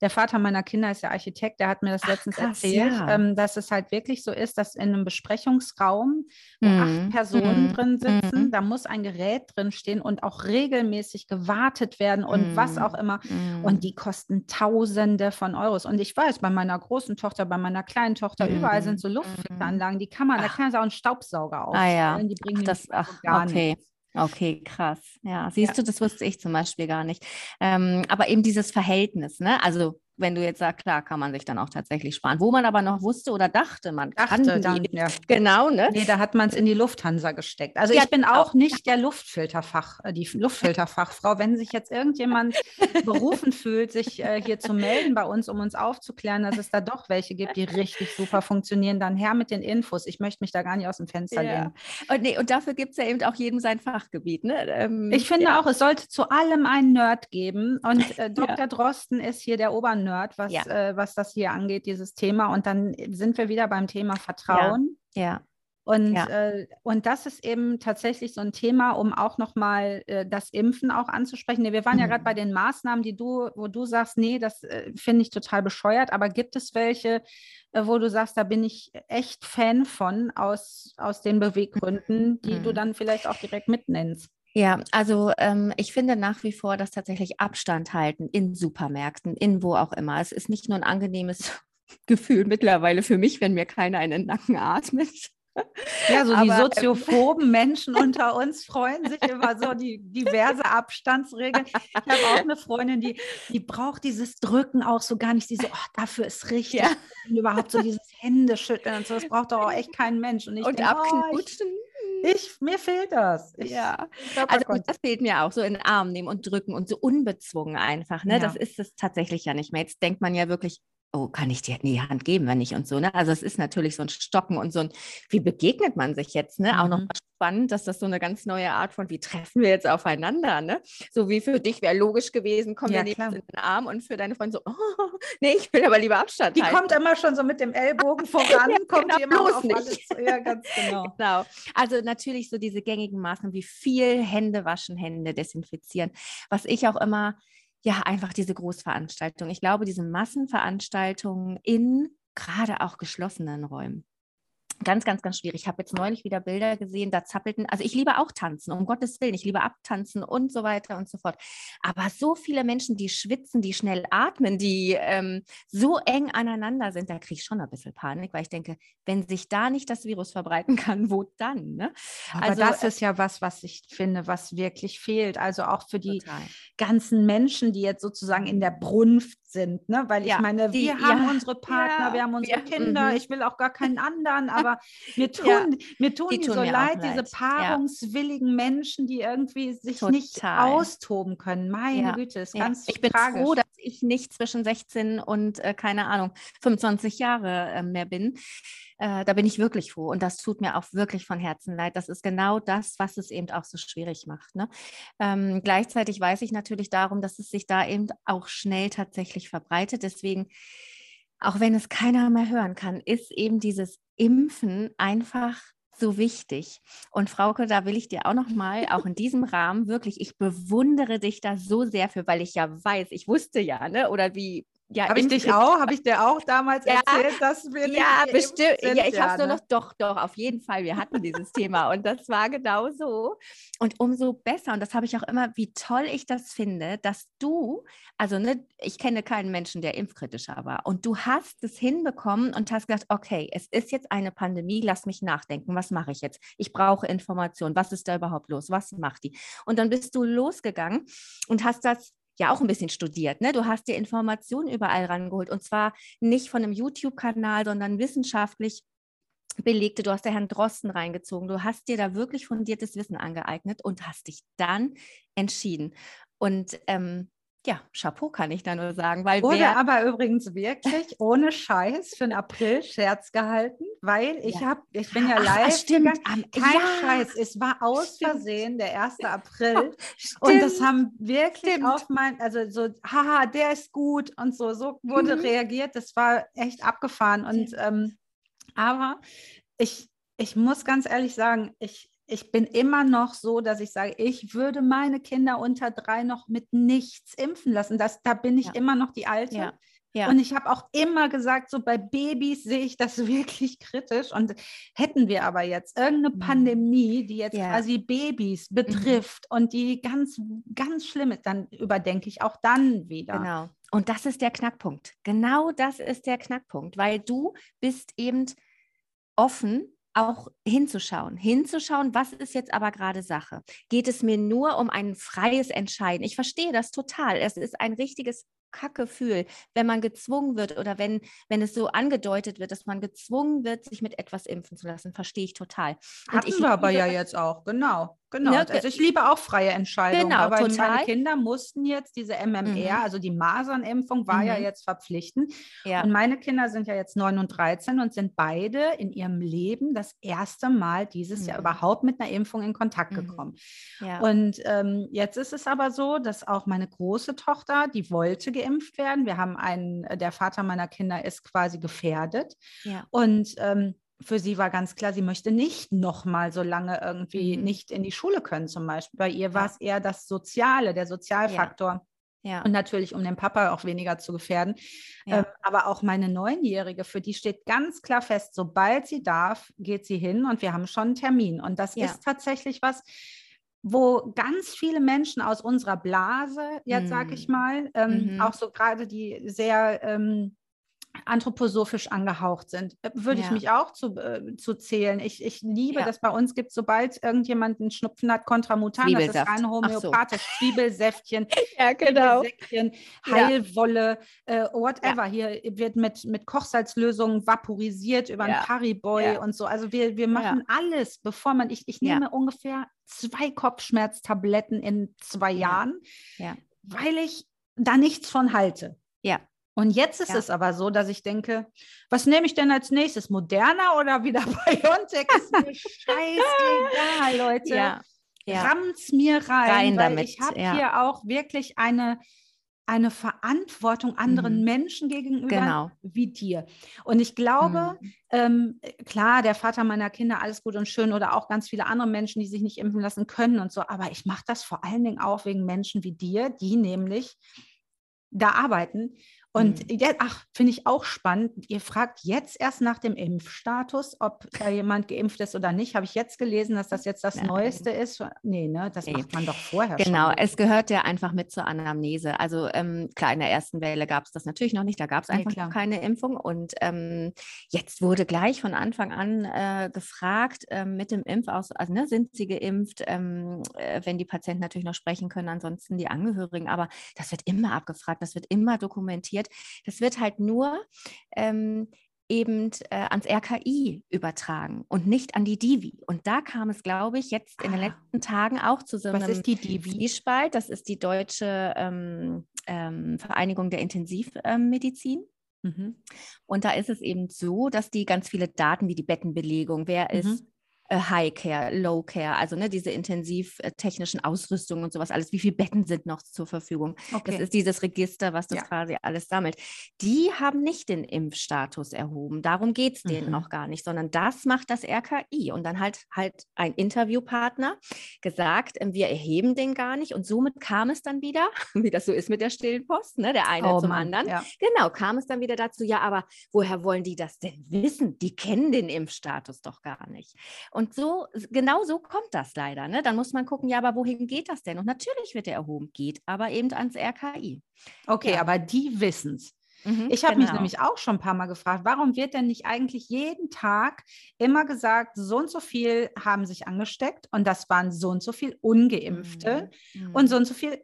der Vater meiner Kinder ist ja Architekt, der hat mir das Ach, letztens krass, erzählt, ja. ähm, dass es halt wirklich so ist, dass in einem Besprechungsraum, wo mm. acht Personen mm. drin sitzen, mm. da muss ein Gerät drin stehen und auch regelmäßig gewartet werden und was mm. auch immer. Und die kosten Tausende von Euros. Und ich weiß, bei meiner großen Tochter, bei meiner kleinen Tochter, überall sind so Luftfilteranlagen Anlagen, die kann man, ach. da kann man auch einen Staubsauger aufstellen. Ah, ja. Die bringen ach, das, ach, gar okay. Nichts. Okay, krass. Ja, siehst ja. du, das wusste ich zum Beispiel gar nicht. Ähm, aber eben dieses Verhältnis, ne? Also wenn du jetzt sagst, klar, kann man sich dann auch tatsächlich sparen. Wo man aber noch wusste oder dachte, man dachte kann dann, die, ja. genau, ne? Nee, da hat man es in die Lufthansa gesteckt. Also ja, ich bin auch, auch nicht der Luftfilterfach, äh, die Luftfilterfachfrau. Wenn sich jetzt irgendjemand berufen fühlt, sich äh, hier zu melden bei uns, um uns aufzuklären, dass es da doch welche gibt, die richtig super funktionieren, dann her mit den Infos. Ich möchte mich da gar nicht aus dem Fenster ja. lehnen. Und, nee, und dafür gibt es ja eben auch jedem sein Fachgebiet. Ne? Ähm, ich finde ja. auch, es sollte zu allem einen Nerd geben. Und äh, Dr. Drosten ist hier der Obernerd. Nerd, was, ja. äh, was das hier angeht, dieses Thema. Und dann sind wir wieder beim Thema Vertrauen. Ja. ja. Und, ja. äh, und das ist eben tatsächlich so ein Thema, um auch nochmal äh, das Impfen auch anzusprechen. Nee, wir waren mhm. ja gerade bei den Maßnahmen, die du, wo du sagst, nee, das äh, finde ich total bescheuert, aber gibt es welche, äh, wo du sagst, da bin ich echt Fan von aus, aus den Beweggründen, die mhm. du dann vielleicht auch direkt mitnennst? Ja, also ähm, ich finde nach wie vor, dass tatsächlich Abstand halten in Supermärkten, in wo auch immer. Es ist nicht nur ein angenehmes Gefühl mittlerweile für mich, wenn mir keiner in den Nacken atmet. Ja, so Aber, die ähm, soziophoben Menschen unter uns freuen sich über so die diverse Abstandsregeln. Ich habe auch eine Freundin, die, die braucht dieses Drücken auch so gar nicht. Die so, oh, dafür ist richtig. Ja. überhaupt so dieses Händeschütteln und so, das braucht doch auch echt kein Mensch. Und, ich und denk, abknutschen. Oh, ich, mir fehlt das. Ich, ja, also das fehlt mir auch, so in den Arm nehmen und drücken und so unbezwungen einfach. Ne? Ja. Das ist es tatsächlich ja nicht mehr. Jetzt denkt man ja wirklich, oh, kann ich dir in die Hand geben, wenn nicht und so. Ne? Also es ist natürlich so ein Stocken und so ein, wie begegnet man sich jetzt? Ne? Mhm. Auch noch mhm. spannend, dass das so eine ganz neue Art von, wie treffen wir jetzt aufeinander? Ne? So wie für dich wäre logisch gewesen, komm ja, wir nehmen in den Arm und für deine Freundin so, oh, nee, ich will aber lieber Abstand Die halten. kommt immer schon so mit dem Ellbogen voran, ja, kommt genau, immer auf nicht. Alles. Ja, ganz genau. genau. Also natürlich so diese gängigen Maßnahmen wie viel Hände waschen, Hände desinfizieren. Was ich auch immer ja, einfach diese Großveranstaltung. Ich glaube, diese Massenveranstaltungen in gerade auch geschlossenen Räumen Ganz, ganz, ganz schwierig. Ich habe jetzt neulich wieder Bilder gesehen, da zappelten, also ich liebe auch tanzen, um Gottes Willen, ich liebe abtanzen und so weiter und so fort. Aber so viele Menschen, die schwitzen, die schnell atmen, die ähm, so eng aneinander sind, da kriege ich schon ein bisschen Panik, weil ich denke, wenn sich da nicht das Virus verbreiten kann, wo dann? Ne? Aber also, das äh ist ja was, was ich finde, was wirklich fehlt. Also auch für die total. ganzen Menschen, die jetzt sozusagen in der Brunft sind, ne? Weil ich ja, meine, die, wir haben unsere Partner, ja, wir haben unsere Kinder, -hmm. ich will auch gar keinen anderen, aber mir tun, ja, mir tun die, die tun so leid, leid, diese paarungswilligen Menschen, die irgendwie sich Total. nicht austoben können. Meine Güte, ist ganz Ich bin tragisch. froh, dass ich nicht zwischen 16 und, äh, keine Ahnung, 25 Jahre äh, mehr bin. Äh, da bin ich wirklich froh und das tut mir auch wirklich von Herzen leid. Das ist genau das, was es eben auch so schwierig macht. Ne? Ähm, gleichzeitig weiß ich natürlich darum, dass es sich da eben auch schnell tatsächlich verbreitet. Deswegen, auch wenn es keiner mehr hören kann, ist eben dieses Impfen einfach so wichtig. Und Frauke, da will ich dir auch noch mal, auch in diesem Rahmen wirklich, ich bewundere dich da so sehr für, weil ich ja weiß, ich wusste ja, ne, oder wie ja, habe ich dich auch? Habe ich dir auch damals ja, erzählt, dass wir nicht Ja, bestimmt. Sind? Ja, ich habe es ne? nur noch, doch, doch, auf jeden Fall. Wir hatten dieses Thema und das war genau so. Und umso besser, und das habe ich auch immer, wie toll ich das finde, dass du, also ne, ich kenne keinen Menschen, der impfkritischer war. Und du hast es hinbekommen und hast gesagt, okay, es ist jetzt eine Pandemie, lass mich nachdenken, was mache ich jetzt? Ich brauche Informationen, was ist da überhaupt los? Was macht die? Und dann bist du losgegangen und hast das ja auch ein bisschen studiert. Ne? Du hast dir Informationen überall rangeholt und zwar nicht von einem YouTube-Kanal, sondern wissenschaftlich belegte. Du hast der Herrn Drosten reingezogen. Du hast dir da wirklich fundiertes Wissen angeeignet und hast dich dann entschieden. Und ähm, ja, Chapeau kann ich da nur sagen. Weil Wurde aber übrigens wirklich ohne Scheiß für den April Scherz gehalten, weil ich ja. habe, ich bin ja Ach, live. Stimmt. Kein ja. Scheiß, es war aus Versehen der 1. April. und das haben wirklich stimmt. auf mein, also so, haha, der ist gut und so, so wurde mhm. reagiert. Das war echt abgefahren. Und ähm, aber ich, ich muss ganz ehrlich sagen, ich, ich bin immer noch so, dass ich sage, ich würde meine Kinder unter drei noch mit nichts impfen lassen. Das, da bin ich ja. immer noch die Alte. Ja. Ja. Und ich habe auch immer gesagt, so bei Babys sehe ich das wirklich kritisch. Und hätten wir aber jetzt irgendeine mhm. Pandemie, die jetzt quasi Babys mhm. betrifft mhm. und die ganz, ganz schlimm ist, dann überdenke ich auch dann wieder. Genau. Und das ist der Knackpunkt. Genau das ist der Knackpunkt, weil du bist eben offen auch hinzuschauen. Hinzuschauen, was ist jetzt aber gerade Sache? Geht es mir nur um ein freies Entscheiden? Ich verstehe das total. Es ist ein richtiges Kackgefühl, wenn man gezwungen wird oder wenn, wenn es so angedeutet wird, dass man gezwungen wird, sich mit etwas impfen zu lassen, verstehe ich total. Und Hatten ich wir aber ja jetzt auch, genau. Genau, ne? also ich liebe auch freie Entscheidungen, genau, aber total. meine Kinder mussten jetzt diese MMR, mhm. also die Masernimpfung war mhm. ja jetzt verpflichtend ja. und meine Kinder sind ja jetzt 9 und 13 und sind beide in ihrem Leben das erste Mal dieses mhm. Jahr überhaupt mit einer Impfung in Kontakt mhm. gekommen. Ja. Und ähm, jetzt ist es aber so, dass auch meine große Tochter, die wollte geimpft werden. Wir haben einen, der Vater meiner Kinder ist quasi gefährdet ja. und ähm, für sie war ganz klar, sie möchte nicht nochmal so lange irgendwie mhm. nicht in die Schule können zum Beispiel. Bei ihr war es eher das Soziale, der Sozialfaktor. Ja. ja. Und natürlich, um den Papa auch weniger zu gefährden. Ja. Ähm, aber auch meine Neunjährige, für die steht ganz klar fest, sobald sie darf, geht sie hin und wir haben schon einen Termin. Und das ja. ist tatsächlich was, wo ganz viele Menschen aus unserer Blase, jetzt mhm. sage ich mal, ähm, mhm. auch so gerade die sehr ähm, anthroposophisch angehaucht sind. Äh, würde ja. ich mich auch zu, äh, zu zählen. Ich, ich liebe, ja. dass bei uns gibt, sobald irgendjemand einen Schnupfen hat, Kontramutan, das ist rein homöopathisch, so. Zwiebelsäftchen, ja, genau. Heilwolle, äh, whatever. Hier wird mit, mit Kochsalzlösungen vaporisiert über ein Pariboy und so. Also wir, wir machen alles, bevor man, ich, ich nehme ungefähr zwei Kopfschmerztabletten in zwei Jahren, weil ich da nichts von halte. Ja. Und jetzt ist ja. es aber so, dass ich denke, was nehme ich denn als nächstes? Moderna oder wieder BioNTech? Ist mir scheißegal, Leute. Ja. Ja. Rammt's mir rein, rein damit. ich habe ja. hier auch wirklich eine, eine Verantwortung anderen mhm. Menschen gegenüber genau. wie dir. Und ich glaube, mhm. ähm, klar, der Vater meiner Kinder, alles gut und schön, oder auch ganz viele andere Menschen, die sich nicht impfen lassen können und so, aber ich mache das vor allen Dingen auch wegen Menschen wie dir, die nämlich da arbeiten und mhm. ach, finde ich auch spannend. Ihr fragt jetzt erst nach dem Impfstatus, ob da jemand geimpft ist oder nicht. Habe ich jetzt gelesen, dass das jetzt das Nein. Neueste ist? Nee, ne? Das nee. macht man doch vorher genau, schon. es gehört ja einfach mit zur Anamnese. Also ähm, klar, in der ersten Welle gab es das natürlich noch nicht. Da gab es einfach nee, noch keine Impfung. Und ähm, jetzt wurde gleich von Anfang an äh, gefragt äh, mit dem Impfaus, also ne, sind sie geimpft, ähm, äh, wenn die Patienten natürlich noch sprechen können, ansonsten die Angehörigen. Aber das wird immer abgefragt, das wird immer dokumentiert. Das wird halt nur ähm, eben äh, ans RKI übertragen und nicht an die Divi. Und da kam es, glaube ich, jetzt in den ah. letzten Tagen auch zu so einem Was ist die Divi? Spalt. Das ist die deutsche ähm, ähm, Vereinigung der Intensivmedizin. Mhm. Und da ist es eben so, dass die ganz viele Daten wie die Bettenbelegung, wer mhm. ist High Care, Low Care, also ne, diese intensivtechnischen Ausrüstungen und sowas alles. Wie viele Betten sind noch zur Verfügung? Okay. Das ist dieses Register, was das ja. quasi alles sammelt. Die haben nicht den Impfstatus erhoben. Darum geht es denen mhm. noch gar nicht, sondern das macht das RKI. Und dann halt halt ein Interviewpartner gesagt, ähm, wir erheben den gar nicht. Und somit kam es dann wieder, wie das so ist mit der stillen Post, ne, der eine oh, zum Mann, anderen. Ja. Genau, kam es dann wieder dazu, ja, aber woher wollen die das denn wissen? Die kennen den Impfstatus doch gar nicht. Und so, genau so kommt das leider. Ne? Dann muss man gucken, ja, aber wohin geht das denn? Und natürlich wird er erhoben, geht aber eben ans RKI. Okay, ja. aber die wissen es. Mhm, ich habe genau. mich nämlich auch schon ein paar Mal gefragt, warum wird denn nicht eigentlich jeden Tag immer gesagt, so und so viel haben sich angesteckt und das waren so und so viel Ungeimpfte mhm. und so und so viel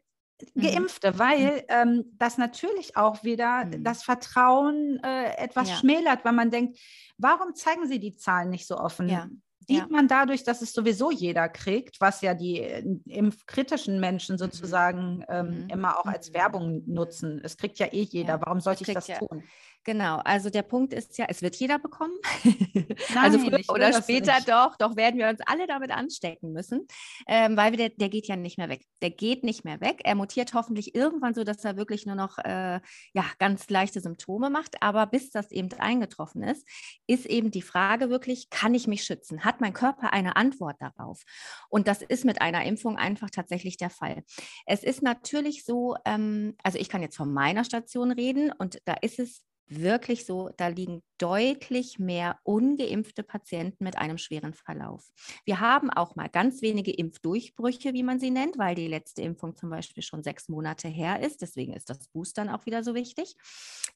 mhm. Geimpfte, mhm. weil ähm, das natürlich auch wieder mhm. das Vertrauen äh, etwas ja. schmälert, weil man denkt, warum zeigen sie die Zahlen nicht so offen? Ja sieht ja. man dadurch, dass es sowieso jeder kriegt, was ja die äh, impfkritischen Menschen mhm. sozusagen ähm, mhm. immer auch als mhm. Werbung nutzen. Es kriegt ja eh jeder. Ja. Warum sollte ich das ja. tun? Genau, also der Punkt ist ja, es wird jeder bekommen. also Nein, also früher oder später doch, doch werden wir uns alle damit anstecken müssen, ähm, weil der, der geht ja nicht mehr weg. Der geht nicht mehr weg. Er mutiert hoffentlich irgendwann so, dass er wirklich nur noch äh, ja, ganz leichte Symptome macht. Aber bis das eben eingetroffen ist, ist eben die Frage wirklich, kann ich mich schützen? Hat mein Körper eine Antwort darauf? Und das ist mit einer Impfung einfach tatsächlich der Fall. Es ist natürlich so, ähm, also ich kann jetzt von meiner Station reden und da ist es wirklich so, da liegen deutlich mehr ungeimpfte Patienten mit einem schweren Verlauf. Wir haben auch mal ganz wenige Impfdurchbrüche, wie man sie nennt, weil die letzte Impfung zum Beispiel schon sechs Monate her ist. Deswegen ist das Boostern auch wieder so wichtig.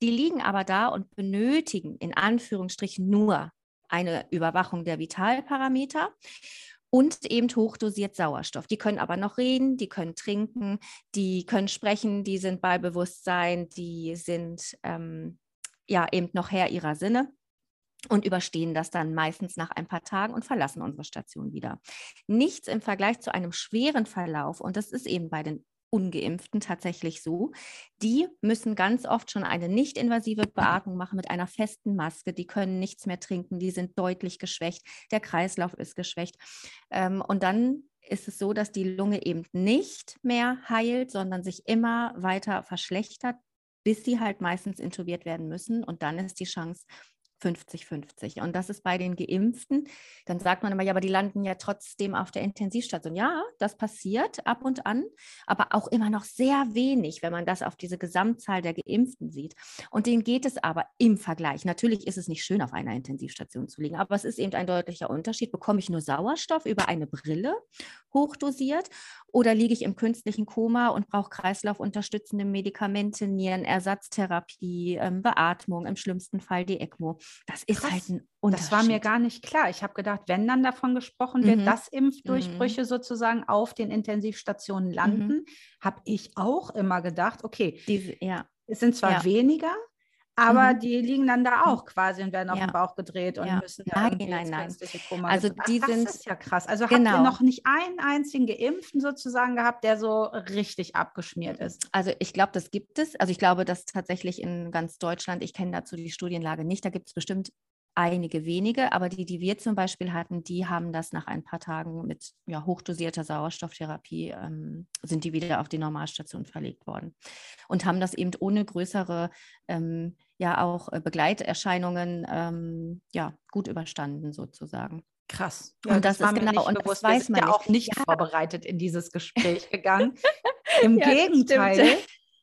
Die liegen aber da und benötigen in Anführungsstrichen nur eine Überwachung der Vitalparameter und eben hochdosiert Sauerstoff. Die können aber noch reden, die können trinken, die können sprechen, die sind bei Bewusstsein, die sind ähm, ja eben noch Herr ihrer Sinne und überstehen das dann meistens nach ein paar Tagen und verlassen unsere Station wieder. Nichts im Vergleich zu einem schweren Verlauf, und das ist eben bei den Ungeimpften tatsächlich so. Die müssen ganz oft schon eine nicht-invasive Beatmung machen mit einer festen Maske. Die können nichts mehr trinken, die sind deutlich geschwächt, der Kreislauf ist geschwächt. Ähm, und dann ist es so, dass die Lunge eben nicht mehr heilt, sondern sich immer weiter verschlechtert, bis sie halt meistens intubiert werden müssen. Und dann ist die Chance 50-50. Und das ist bei den Geimpften. Dann sagt man immer, ja, aber die landen ja trotzdem auf der Intensivstation. Ja, das passiert ab und an, aber auch immer noch sehr wenig, wenn man das auf diese Gesamtzahl der Geimpften sieht. Und denen geht es aber im Vergleich. Natürlich ist es nicht schön, auf einer Intensivstation zu liegen, aber es ist eben ein deutlicher Unterschied. Bekomme ich nur Sauerstoff über eine Brille hochdosiert oder liege ich im künstlichen Koma und brauche kreislaufunterstützende Medikamente, Nierenersatztherapie, ähm, Beatmung, im schlimmsten Fall die ECMO. Das ist Krass. halt ein Unterschied. Das war mir gar nicht klar. Ich habe gedacht, wenn dann davon gesprochen wird, mhm. dass Impfdurchbrüche mhm. sozusagen auf den Intensivstationen landen, mhm. habe ich auch immer gedacht, okay, Diese, ja. es sind zwar ja. weniger, aber mhm. die liegen dann da auch quasi und werden auf den Bauch gedreht und ja. müssen da nein, nein, nein. Koma also die Ach, sind das ist ja krass. Also genau. habt ihr genau. noch nicht einen einzigen Geimpften sozusagen gehabt, der so richtig abgeschmiert ist? Also ich glaube, das gibt es. Also ich glaube, dass tatsächlich in ganz Deutschland, ich kenne dazu die Studienlage nicht, da gibt es bestimmt einige wenige, aber die, die wir zum Beispiel hatten, die haben das nach ein paar Tagen mit ja, hochdosierter Sauerstofftherapie, ähm, sind die wieder auf die Normalstation verlegt worden und haben das eben ohne größere, ähm, ja auch äh, Begleiterscheinungen, ähm, ja, gut überstanden sozusagen. Krass. Ja, und das, das ist genau, und bewusst. das weiß man ja auch nicht ja. vorbereitet in dieses Gespräch gegangen. Im ja, Gegenteil.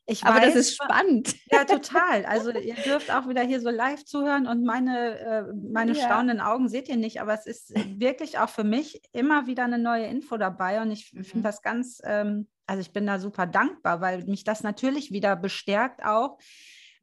Ich Aber weiß, das ist spannend. Ja, total. Also ihr dürft auch wieder hier so live zuhören und meine, äh, meine ja. staunenden Augen seht ihr nicht, aber es ist wirklich auch für mich immer wieder eine neue Info dabei und ich mhm. finde das ganz, ähm, also ich bin da super dankbar, weil mich das natürlich wieder bestärkt auch,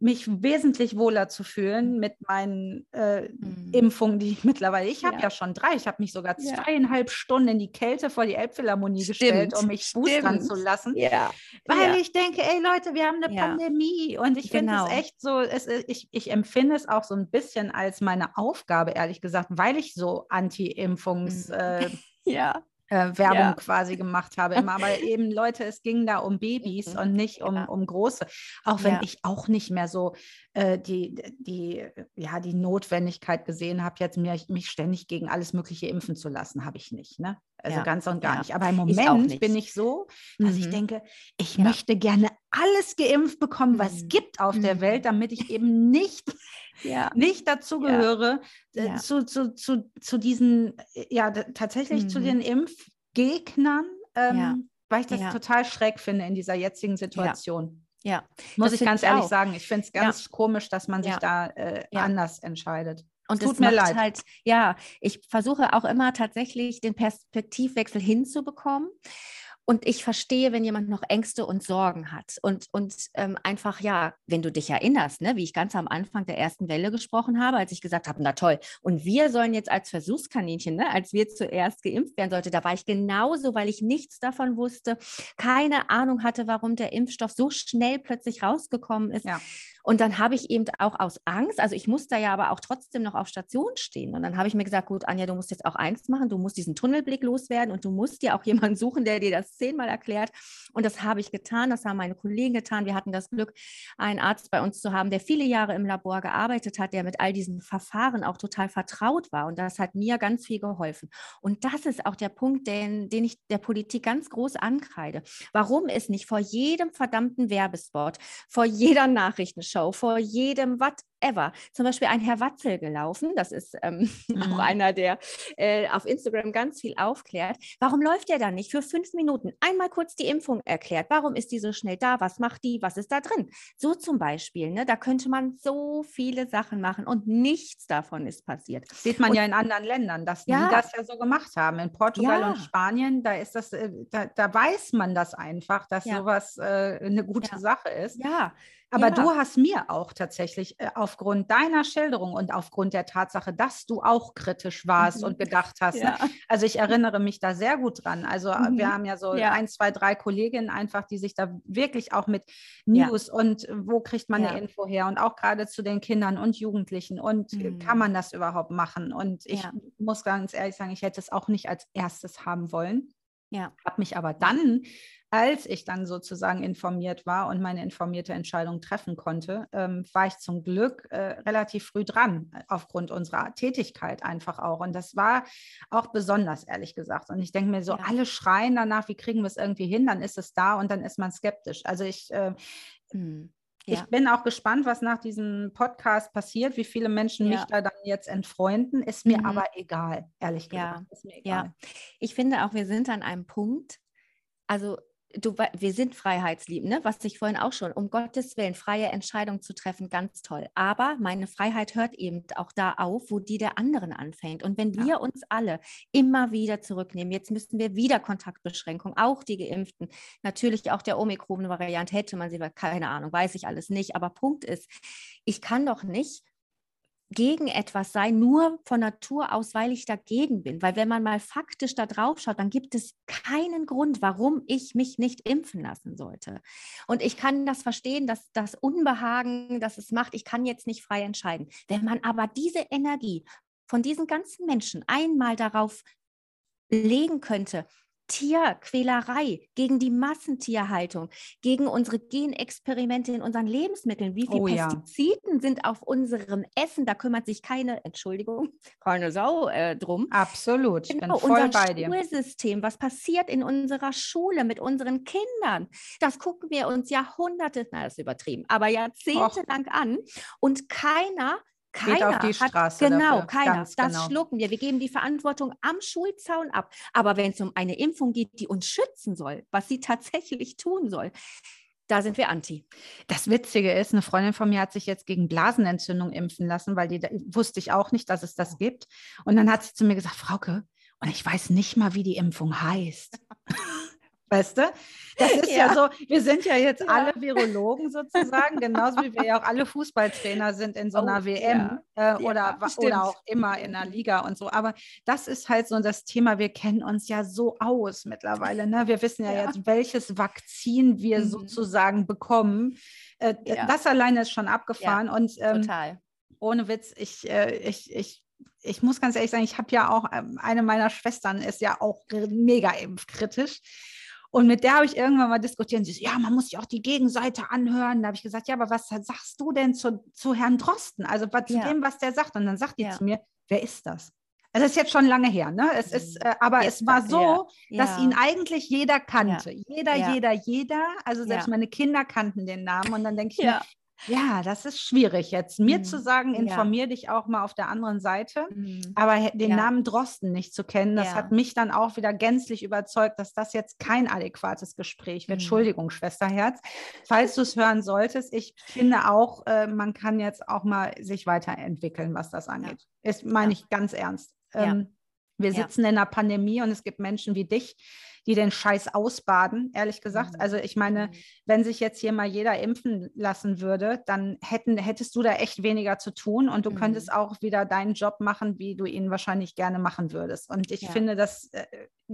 mich wesentlich wohler zu fühlen mit meinen äh, mhm. Impfungen, die ich mittlerweile, ich habe ja. ja. schon drei, ich habe mich sogar zweieinhalb ja. Stunden in die Kälte vor die Elbphilharmonie gestellt, um mich boostern zu lassen, ja. weil ich denke, ey Leute, wir haben eine Pandemie und ich finde es genau. echt so, es, ich, ich empfinde es auch so ein bisschen als meine Aufgabe, ehrlich gesagt, weil ich so Anti-Impfungs- mhm. äh, ja äh, Werbung ja. quasi gemacht habe. Immer. Aber eben Leute, es ging da um Babys mhm. und nicht um, ja. um große. Auch wenn ja. ich auch nicht mehr so äh, die, die, ja, die Notwendigkeit gesehen habe, jetzt mir, mich ständig gegen alles Mögliche impfen zu lassen, habe ich nicht. Ne? Also ja. ganz und gar ja. nicht. Aber im Moment ich bin ich so, dass mhm. ich denke, ich ja. möchte gerne alles geimpft bekommen, was es mhm. gibt auf mhm. der Welt, damit ich eben nicht, nicht dazugehöre äh, zu, zu, zu, zu diesen, äh, ja, tatsächlich mhm. zu den Impfgegnern, ähm, weil ich das total schräg finde in dieser jetzigen Situation. Ja, muss ich ganz ehrlich auch. sagen. Ich finde es ganz komisch, dass man sich da äh, anders entscheidet. Und Tut mir leid. halt, ja, ich versuche auch immer tatsächlich den Perspektivwechsel hinzubekommen. Und ich verstehe, wenn jemand noch Ängste und Sorgen hat. Und, und ähm, einfach, ja, wenn du dich erinnerst, ne, wie ich ganz am Anfang der ersten Welle gesprochen habe, als ich gesagt habe, na toll, und wir sollen jetzt als Versuchskaninchen, ne, als wir zuerst geimpft werden sollte, da war ich genauso, weil ich nichts davon wusste, keine Ahnung hatte, warum der Impfstoff so schnell plötzlich rausgekommen ist. Ja. Und dann habe ich eben auch aus Angst, also ich musste ja aber auch trotzdem noch auf Station stehen. Und dann habe ich mir gesagt, gut, Anja, du musst jetzt auch eins machen, du musst diesen Tunnelblick loswerden und du musst dir auch jemanden suchen, der dir das zehnmal erklärt. Und das habe ich getan, das haben meine Kollegen getan. Wir hatten das Glück, einen Arzt bei uns zu haben, der viele Jahre im Labor gearbeitet hat, der mit all diesen Verfahren auch total vertraut war. Und das hat mir ganz viel geholfen. Und das ist auch der Punkt, den, den ich der Politik ganz groß ankreide. Warum ist nicht vor jedem verdammten Werbespot, vor jeder Nachrichtenshow, Show vor jedem whatever. Zum Beispiel ein Herr Watzel gelaufen, das ist ähm, mhm. auch einer, der äh, auf Instagram ganz viel aufklärt. Warum läuft der da nicht für fünf Minuten einmal kurz die Impfung erklärt? Warum ist die so schnell da? Was macht die? Was ist da drin? So zum Beispiel, ne? da könnte man so viele Sachen machen und nichts davon ist passiert. Sieht man und, ja in anderen Ländern, dass ja, die das ja so gemacht haben. In Portugal ja. und Spanien, da ist das, äh, da, da, weiß man das einfach, dass ja. sowas äh, eine gute Sache ist. Ja, aber du hast mir auch tatsächlich äh, aufgrund deiner Schilderung und aufgrund der Tatsache, dass du auch kritisch warst mhm. und gedacht hast. Ne? Ja. Ne? Also ich erinnere mich da sehr gut dran. Also äh, mhm. wir haben ja so ja. ein, zwei, drei Kolleginnen einfach, die sich da wirklich auch mit News und wo kriegt man eine Info her und auch gerade zu den Kindern und Jugendlichen und äh, mhm. kann man das überhaupt machen? Und ich muss ganz ehrlich sagen, ich hätte es auch nicht als erstes haben wollen. Ja. Habe mich aber dann als ich dann sozusagen informiert war und meine informierte Entscheidung treffen konnte, ähm, war ich zum Glück äh, relativ früh dran, aufgrund unserer Tätigkeit einfach auch. Und das war auch besonders, ehrlich gesagt. Und ich denke mir so, ja. alle schreien danach, wie kriegen wir es irgendwie hin, dann ist es da und dann ist man skeptisch. Also ich, äh, hm. Ja. Ich bin auch gespannt, was nach diesem Podcast passiert, wie viele Menschen ja. mich da dann jetzt entfreunden. Ist mir mhm. aber egal, ehrlich gesagt. Ja. ja, ich finde auch, wir sind an einem Punkt, also du, wir sind freiheitslieb, ne? was ich vorhin auch schon, um Gottes Willen, freie Entscheidungen zu treffen, ganz toll. Aber meine Freiheit hört eben auch da auf, wo die der anderen anfängt. Und wenn wir ja. uns alle immer wieder zurücknehmen, jetzt müssten wir wieder Kontaktbeschränkungen, auch die Geimpften, natürlich auch der Omikron-Variante hätte man sie, keine Ahnung, weiß ich alles nicht. Aber Punkt ist, ich kann doch nicht gegen etwas sein, nur von Natur aus, weil ich dagegen bin. Weil wenn man mal faktisch da drauf schaut, dann gibt es keinen Grund, warum ich mich nicht impfen lassen sollte. Und ich kann das verstehen, dass das Unbehagen, das es macht, ich kann jetzt nicht frei entscheiden. Wenn man aber diese Energie von diesen ganzen Menschen einmal darauf legen könnte, Tierquälerei, gegen die Massentierhaltung, gegen unsere Genexperimente in unseren Lebensmitteln. Wie viele oh, Pestiziden ja. sind auf unserem Essen? Da kümmert sich keine, Entschuldigung, keine Sau äh, drum. Absolut, ich genau, bin voll unser bei dir. Schulsystem, was passiert in unserer Schule mit unseren Kindern? Das gucken wir uns Jahrhunderte, na, das ist übertrieben, aber jahrzehntelang an und keiner keiner Geht auf die Straße. Hat, genau, dafür. keiner. Ganz das genau. schlucken wir. Wir geben die Verantwortung am Schulzaun ab. Aber wenn es um eine Impfung geht, die uns schützen soll, was sie tatsächlich tun soll, da sind wir anti. Das Witzige ist, eine Freundin von mir hat sich jetzt gegen Blasenentzündung impfen lassen, weil die da, wusste ich auch nicht, dass es das gibt. Und dann hat sie zu mir gesagt, Frauke, und ich weiß nicht mal, wie die Impfung heißt. Weißt du? Das ist ja. ja. so, wir sind ja jetzt ja. alle Virologen sozusagen, genauso wie wir ja auch alle Fußballtrainer sind in so einer oh, WM ja. äh, oder, oder auch immer in einer Liga und so. Aber das ist halt so das Thema, wir kennen uns ja so aus mittlerweile. Ne? Wir wissen ja, jetzt, welches Vakzin wir mhm. sozusagen bekommen. Äh, das alleine ist schon abgefahren. und ähm, total. Ohne Witz, ich, äh, ich, ich ich muss ganz ehrlich sagen, ich habe ja auch, ähm, eine meiner Schwestern ist ja auch mega impfkritisch. Und mit der habe ich irgendwann mal diskutiert. Sie so, ja, man muss sich auch die Gegenseite anhören. Da habe ich gesagt, ja, aber was sagst du denn zu, zu Herrn Drosten? Also zu ja. dem, was der sagt. Und dann sagt die ja. zu mir, wer ist das? Also es ist jetzt schon lange her, ne? Es ist, äh, aber jetzt, es war so, ja. dass ihn eigentlich jeder kannte. Jeder, jeder, jeder. Also selbst meine Kinder kannten den Namen. Und dann denke ich mir, ja, das ist schwierig jetzt. Mir mhm. zu sagen, informier ja. dich auch mal auf der anderen Seite, mhm. aber den ja. Namen Drosten nicht zu kennen, das ja. hat mich dann auch wieder gänzlich überzeugt, dass das jetzt kein adäquates Gespräch wird. Mhm. Entschuldigung, Schwesterherz, falls du es hören solltest. Ich finde auch, äh, man kann jetzt auch mal sich weiterentwickeln, was das angeht. Ist, meine ich ganz ernst. Ähm, wir sitzen in einer Pandemie und es gibt Menschen wie dich, die den Scheiß ausbaden, ehrlich gesagt. Mhm. Also ich meine, mhm. wenn sich jetzt hier mal jeder impfen lassen würde, dann hätten, hättest du da echt weniger zu tun und du mhm. könntest auch wieder deinen Job machen, wie du ihn wahrscheinlich gerne machen würdest. Und ich ja. finde, das äh,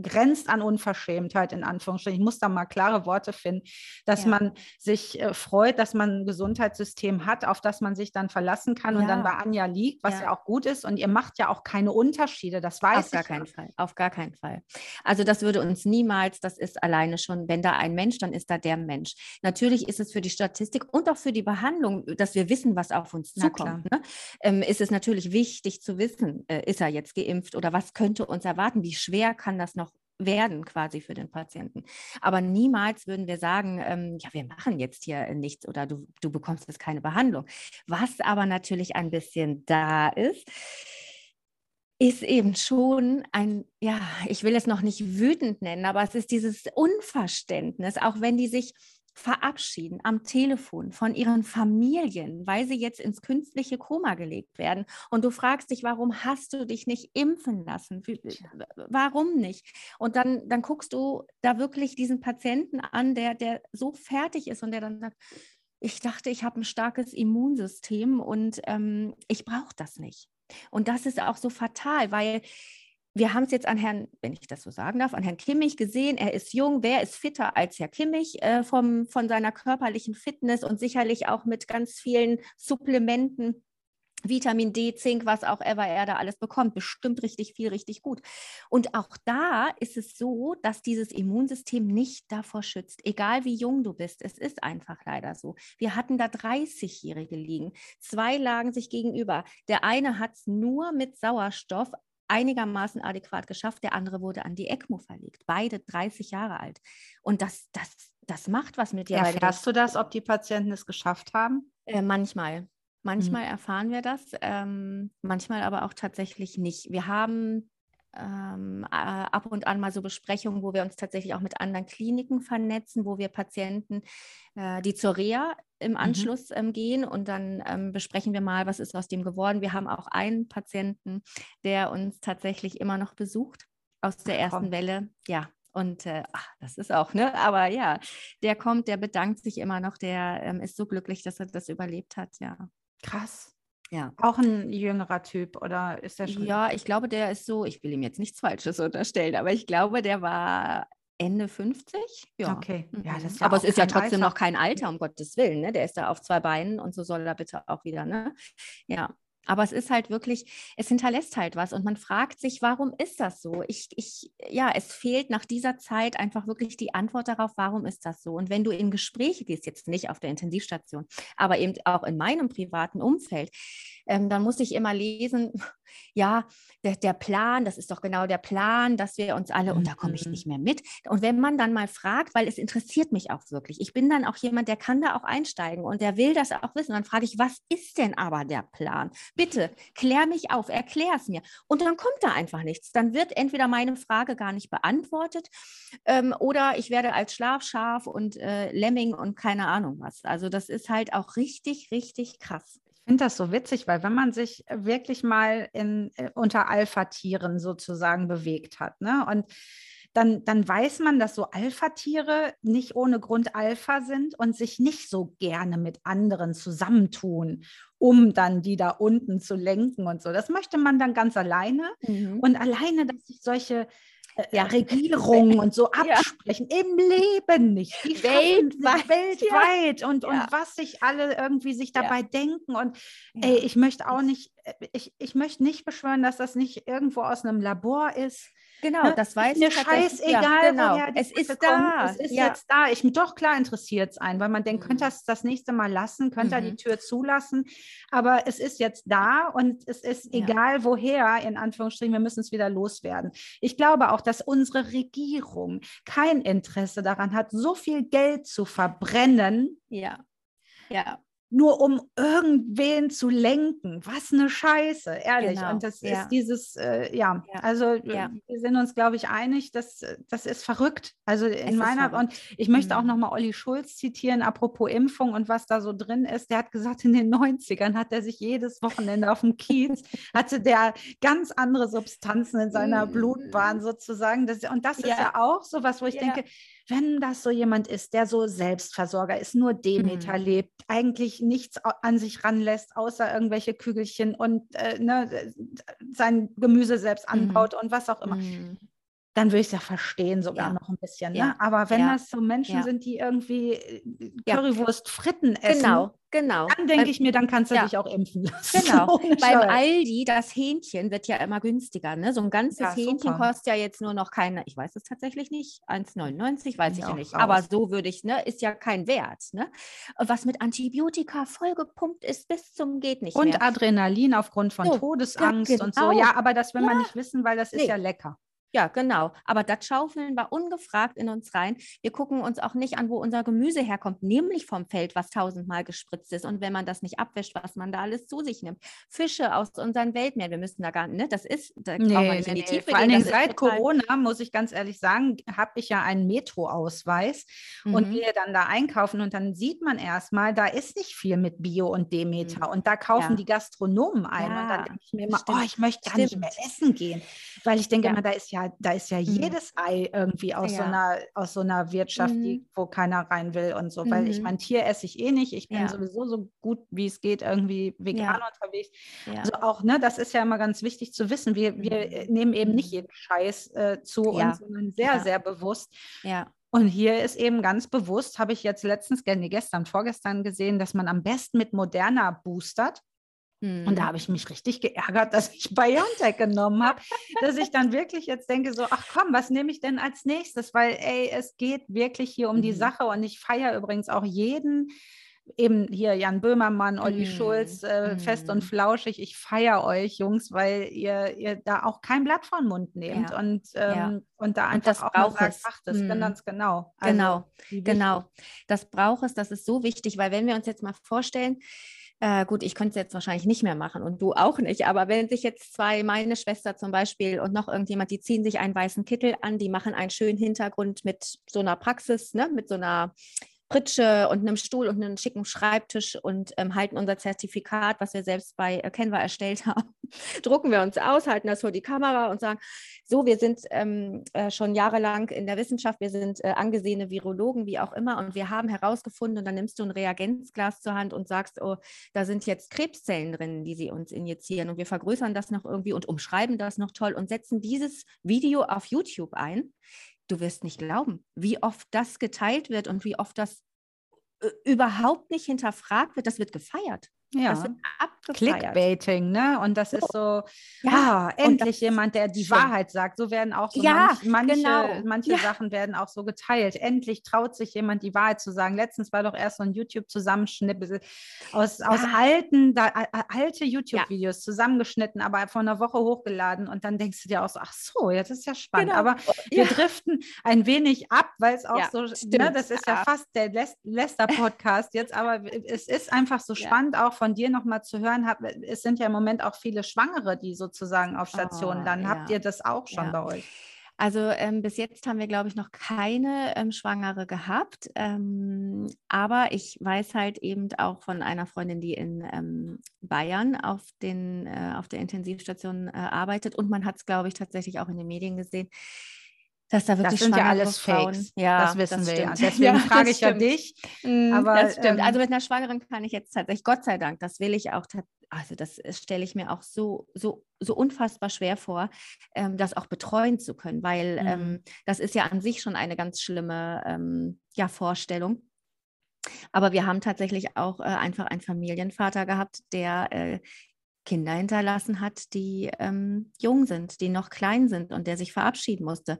grenzt an Unverschämtheit in Anführungsstrichen. Ich muss da mal klare Worte finden, dass ja. man sich äh, freut, dass man ein Gesundheitssystem hat, auf das man sich dann verlassen kann ja. und dann bei Anja liegt, was ja. ja. auch gut ist. Und ihr macht ja auch keine Unterschiede, das weiß auf ich. Auf gar keinen Fall, auf gar keinen Fall. Also das würde uns niemals, das ist alleine schon, wenn da ein Mensch, dann ist da der Mensch. Natürlich ist es für die Statistik und auch für die Behandlung, dass wir wissen, was auf uns zukommt. Ne? Ähm, ist es natürlich wichtig zu wissen, äh, ist er jetzt geimpft oder was könnte uns erwarten, wie schwer kann das noch werden quasi für den Patienten. Aber niemals würden wir sagen, ähm, ja, wir machen jetzt hier nichts oder du, du bekommst jetzt keine Behandlung. Was aber natürlich ein bisschen da ist, ist eben schon ein, ja, ich will es noch nicht wütend nennen, aber es ist dieses Unverständnis, auch wenn die sich verabschieden am Telefon von ihren Familien, weil sie jetzt ins künstliche Koma gelegt werden. Und du fragst dich, warum hast du dich nicht impfen lassen? Warum nicht? Und dann, dann guckst du da wirklich diesen Patienten an, der, der so fertig ist und der dann sagt, ich dachte, ich habe ein starkes Immunsystem und ähm, ich brauche das nicht. Und das ist auch so fatal, weil wir haben es jetzt an Herrn, wenn ich das so sagen darf, an Herrn Kimmich gesehen. Er ist jung. Wer ist fitter als Herr Kimmich äh, vom, von seiner körperlichen Fitness und sicherlich auch mit ganz vielen Supplementen? Vitamin D, Zink, was auch ever er da alles bekommt, bestimmt richtig viel, richtig gut. Und auch da ist es so, dass dieses Immunsystem nicht davor schützt, egal wie jung du bist. Es ist einfach leider so. Wir hatten da 30-Jährige liegen. Zwei lagen sich gegenüber. Der eine hat es nur mit Sauerstoff einigermaßen adäquat geschafft. Der andere wurde an die ECMO verlegt. Beide 30 Jahre alt. Und das, das, das macht was mit dir. Erfährst du das, ob die Patienten es geschafft haben? Äh, manchmal. Manchmal mhm. erfahren wir das, ähm, manchmal aber auch tatsächlich nicht. Wir haben ähm, ab und an mal so Besprechungen, wo wir uns tatsächlich auch mit anderen Kliniken vernetzen, wo wir Patienten, äh, die zur Reha im mhm. Anschluss ähm, gehen und dann ähm, besprechen wir mal, was ist aus dem geworden. Wir haben auch einen Patienten, der uns tatsächlich immer noch besucht aus der ersten Komm. Welle. Ja, und äh, ach, das ist auch, ne? Aber ja, der kommt, der bedankt sich immer noch, der ähm, ist so glücklich, dass er das überlebt hat, ja. Krass. Ja. Auch ein jüngerer Typ oder ist der schon? Ja, ich glaube, der ist so, ich will ihm jetzt nichts Falsches unterstellen, aber ich glaube, der war Ende 50. Ja. Okay. Ja, ist ja aber es ist ja trotzdem Alter. noch kein Alter, um Gottes Willen. Ne? Der ist da auf zwei Beinen und so soll er bitte auch wieder. Ne? Ja. Aber es ist halt wirklich, es hinterlässt halt was und man fragt sich, warum ist das so? Ich, ich, ja, es fehlt nach dieser Zeit einfach wirklich die Antwort darauf, warum ist das so? Und wenn du in Gespräche gehst, jetzt nicht auf der Intensivstation, aber eben auch in meinem privaten Umfeld, ähm, dann muss ich immer lesen, ja, der, der, Plan, das ist doch genau der Plan, dass wir uns alle, und da komme ich nicht mhm. mehr mit. Und wenn man dann mal fragt, weil es interessiert mich auch wirklich, ich bin dann auch jemand, der kann da auch einsteigen und der will das auch wissen. dann frage ich, was ist denn aber der Plan? Bitte klär mich auf, erklär es mir. Und dann kommt da einfach nichts. Dann wird entweder meine Frage gar nicht beantwortet ähm, oder ich werde als Schlafschaf und äh, Lemming und keine Ahnung was. Also das ist halt auch richtig, richtig krass finde das so witzig, weil wenn man sich wirklich mal in, äh, unter Alpha-Tieren sozusagen bewegt hat, ne? Und dann, dann weiß man, dass so Alpha-Tiere nicht ohne Grund Alpha sind und sich nicht so gerne mit anderen zusammentun, um dann die da unten zu lenken und so. Das möchte man dann ganz alleine. Mhm. Und alleine, dass sich solche äh, ja. Regierungen und so absprechen. Ja. Im Leben nicht. Die weltweit. Weltweit. Ja. Und, und was sich alle irgendwie sich dabei denken. Und ey, ich möchte auch nicht, äh, ich, ich möchte nicht beschwören, dass das nicht irgendwo aus einem Labor ist. Genau, ne? das weiß ich. Mir scheißegal, ja, genau. woher es ist da. Es ist ja. jetzt da. Ich bin doch klar interessiert es ein, weil man denkt, mhm. könnte das das nächste Mal lassen, könnte er die mhm. Tür zulassen. Aber es ist jetzt da und es ist ja. egal woher, in Anführungsstrichen, wir müssen es wieder loswerden. Ich glaube auch, dass unsere Regierung kein Interesse daran hat, so viel Geld zu verbrennen. Ja. Ja nur um irgendwen zu lenken. Was eine Scheiße, ehrlich. Genau. Und das ja. ist dieses, äh, ja. ja, also ja. wir sind uns, glaube ich, einig, dass das ist verrückt. Also in es meiner, und ich möchte mhm. auch nochmal Olli Schulz zitieren, apropos Impfung und was da so drin ist. Der hat gesagt, in den 90ern hat er sich jedes Wochenende auf dem Kiez, hatte der ganz andere Substanzen in seiner mhm. Blutbahn sozusagen. Das, und das ist ja auch so was, wo ich denke, wenn das so jemand ist, der so Selbstversorger ist, nur Demeter mhm. lebt, eigentlich nichts an sich ranlässt, außer irgendwelche Kügelchen und äh, ne, sein Gemüse selbst mhm. anbaut mhm. und was auch immer. Mhm dann würde ich es ja verstehen, sogar ja. noch ein bisschen. Ne? Ja. Aber wenn ja. das so Menschen sind, die irgendwie äh, Currywurst fritten essen, genau, genau. dann denke ich mir, dann kannst du dich auch impfen lassen. Genau. Beim Aldi, das Hähnchen wird ja immer günstiger. Ne? So ein ganzes Hähnchen super. kostet ja jetzt nur noch keine, ich weiß es tatsächlich nicht, 1,99, weiß ich ja nicht. Raus. Aber so würde ich, ne, ist ja kein Wert. Ne? Was mit Antibiotika vollgepumpt ist bis zum geht nicht und mehr. Adrenalin aufgrund von so, Todesangst genau. und so. Genau. Ja, aber das will man nicht wissen, weil das ist nee. ja lecker. Ja, genau. Aber das schaufeln wir ungefragt in uns rein. Wir gucken uns auch nicht an, wo unser Gemüse herkommt, nämlich vom Feld, was tausendmal gespritzt ist. Und wenn man das nicht abwäscht, was man da alles zu sich nimmt. Fische aus unseren Weltmeeren, wir müssen da gar nicht, ne? das ist, da nee, man nicht nee, in die Tiefe Vor allen Dingen seit Corona, muss ich ganz ehrlich sagen, habe ich ja einen Metro-Ausweis mhm. und gehe dann da einkaufen und dann sieht man erstmal, da ist nicht viel mit Bio und Demeter. Mhm. Und da kaufen ja. die Gastronomen ein. Ja, und dann denke ich mir immer, stimmt. oh, ich möchte gar stimmt. nicht mehr essen gehen. Weil ich denke ja. immer, da ist ja da ist ja mhm. jedes Ei irgendwie aus, ja. so, einer, aus so einer Wirtschaft, mhm. die, wo keiner rein will und so. Weil ich mhm. mein Tier esse ich eh nicht. Ich bin ja. sowieso so gut, wie es geht, irgendwie vegan unterwegs. Also auch, ne, das ist ja immer ganz wichtig zu wissen. Wir, wir äh, nehmen eben nicht jeden Scheiß äh, zu uns, sondern sehr, sehr bewusst. Ja. Und hier ist eben ganz bewusst, habe ich jetzt letztens, gestern, vorgestern gesehen, dass man am besten mit Moderna boostert. Und da mhm. habe ich mich richtig geärgert, dass ich BioNTech genommen habe, dass ich dann wirklich jetzt denke, so, ach komm, was nehme ich denn als nächstes? Weil, ey, es geht wirklich hier um die mhm. Sache und ich feiere übrigens auch jeden, eben hier Jan Böhmermann, Olli mm. Schulz, äh, mm. fest und mhm. flauschig. Ich feiere euch, Jungs, weil ihr, ihr da auch kein Blatt vor den Mund nehmt ja. und, ähm, ja. und da einfach und auch mal sagt, ach, das mm. ganz genau. Also, genau, genau. Das braucht es, das ist so wichtig, weil wenn wir uns jetzt mal vorstellen, äh, gut, ich könnte es jetzt wahrscheinlich nicht mehr machen und du auch nicht, aber wenn sich jetzt zwei, meine Schwester zum Beispiel und noch irgendjemand, die ziehen sich einen weißen Kittel an, die machen einen schönen Hintergrund mit so einer Praxis, ne, mit so einer Pritsche und einem Stuhl und einem schicken Schreibtisch und ähm, halten unser Zertifikat, was wir selbst bei äh, Canva erstellt haben, drucken wir uns aus, halten das vor die Kamera und sagen, so, wir sind ähm, äh, schon jahrelang in der Wissenschaft, wir sind äh, angesehene Virologen, wie auch immer, und wir haben herausgefunden, und dann nimmst du ein Reagenzglas zur Hand und sagst, oh, da sind jetzt Krebszellen drin, die sie uns injizieren, und wir vergrößern das noch irgendwie und umschreiben das noch toll und setzen dieses Video auf YouTube ein du wirst nicht glauben, wie oft das geteilt wird und wie oft das äh, überhaupt nicht hinterfragt wird. Das wird gefeiert. Ja, das Clickbaiting, ne? Und das ist so, ja, ah, endlich jemand, der die stimmt. Wahrheit sagt. So werden auch so ja, manch, manche, genau. manche ja. Sachen werden auch so geteilt. Endlich traut sich jemand, die Wahrheit zu sagen. Letztens war doch erst so ein YouTube-Zusammenschnitt aus, aus alten, da, alte YouTube-Videos zusammengeschnitten, aber vor einer Woche hochgeladen. Und dann denkst du dir auch so, ach so, ja, das ist ja spannend. Genau. Aber wir driften ein wenig ab, weil es auch so, ne, das ist ja fast der Lester-Podcast jetzt, aber es ist einfach so spannend auch von dir nochmal zu hören habe, es sind ja im Moment auch viele Schwangere, die sozusagen auf Stationen oh, dann. Ja. Habt ihr das auch schon ja. bei euch? Also ähm, bis jetzt haben wir, glaube ich, noch keine ähm, Schwangere gehabt. Ähm, aber ich weiß halt eben auch von einer Freundin, die in ähm, Bayern auf, den, äh, auf der Intensivstation äh, arbeitet. Und man hat es, glaube ich, tatsächlich auch in den Medien gesehen, dass da wirklich das sind ja alles Fakes. Ja, das wissen das wir ja. Deswegen ja, frage ich stimmt. ja dich. Mhm, aber, das stimmt. Ähm, also mit einer Schwangeren kann ich jetzt tatsächlich, Gott sei Dank, das will ich auch, also das stelle ich mir auch so, so, so unfassbar schwer vor, ähm, das auch betreuen zu können, weil mhm. ähm, das ist ja an sich schon eine ganz schlimme ähm, ja, Vorstellung. Aber wir haben tatsächlich auch äh, einfach einen Familienvater gehabt, der äh, Kinder hinterlassen hat, die ähm, jung sind, die noch klein sind und der sich verabschieden musste.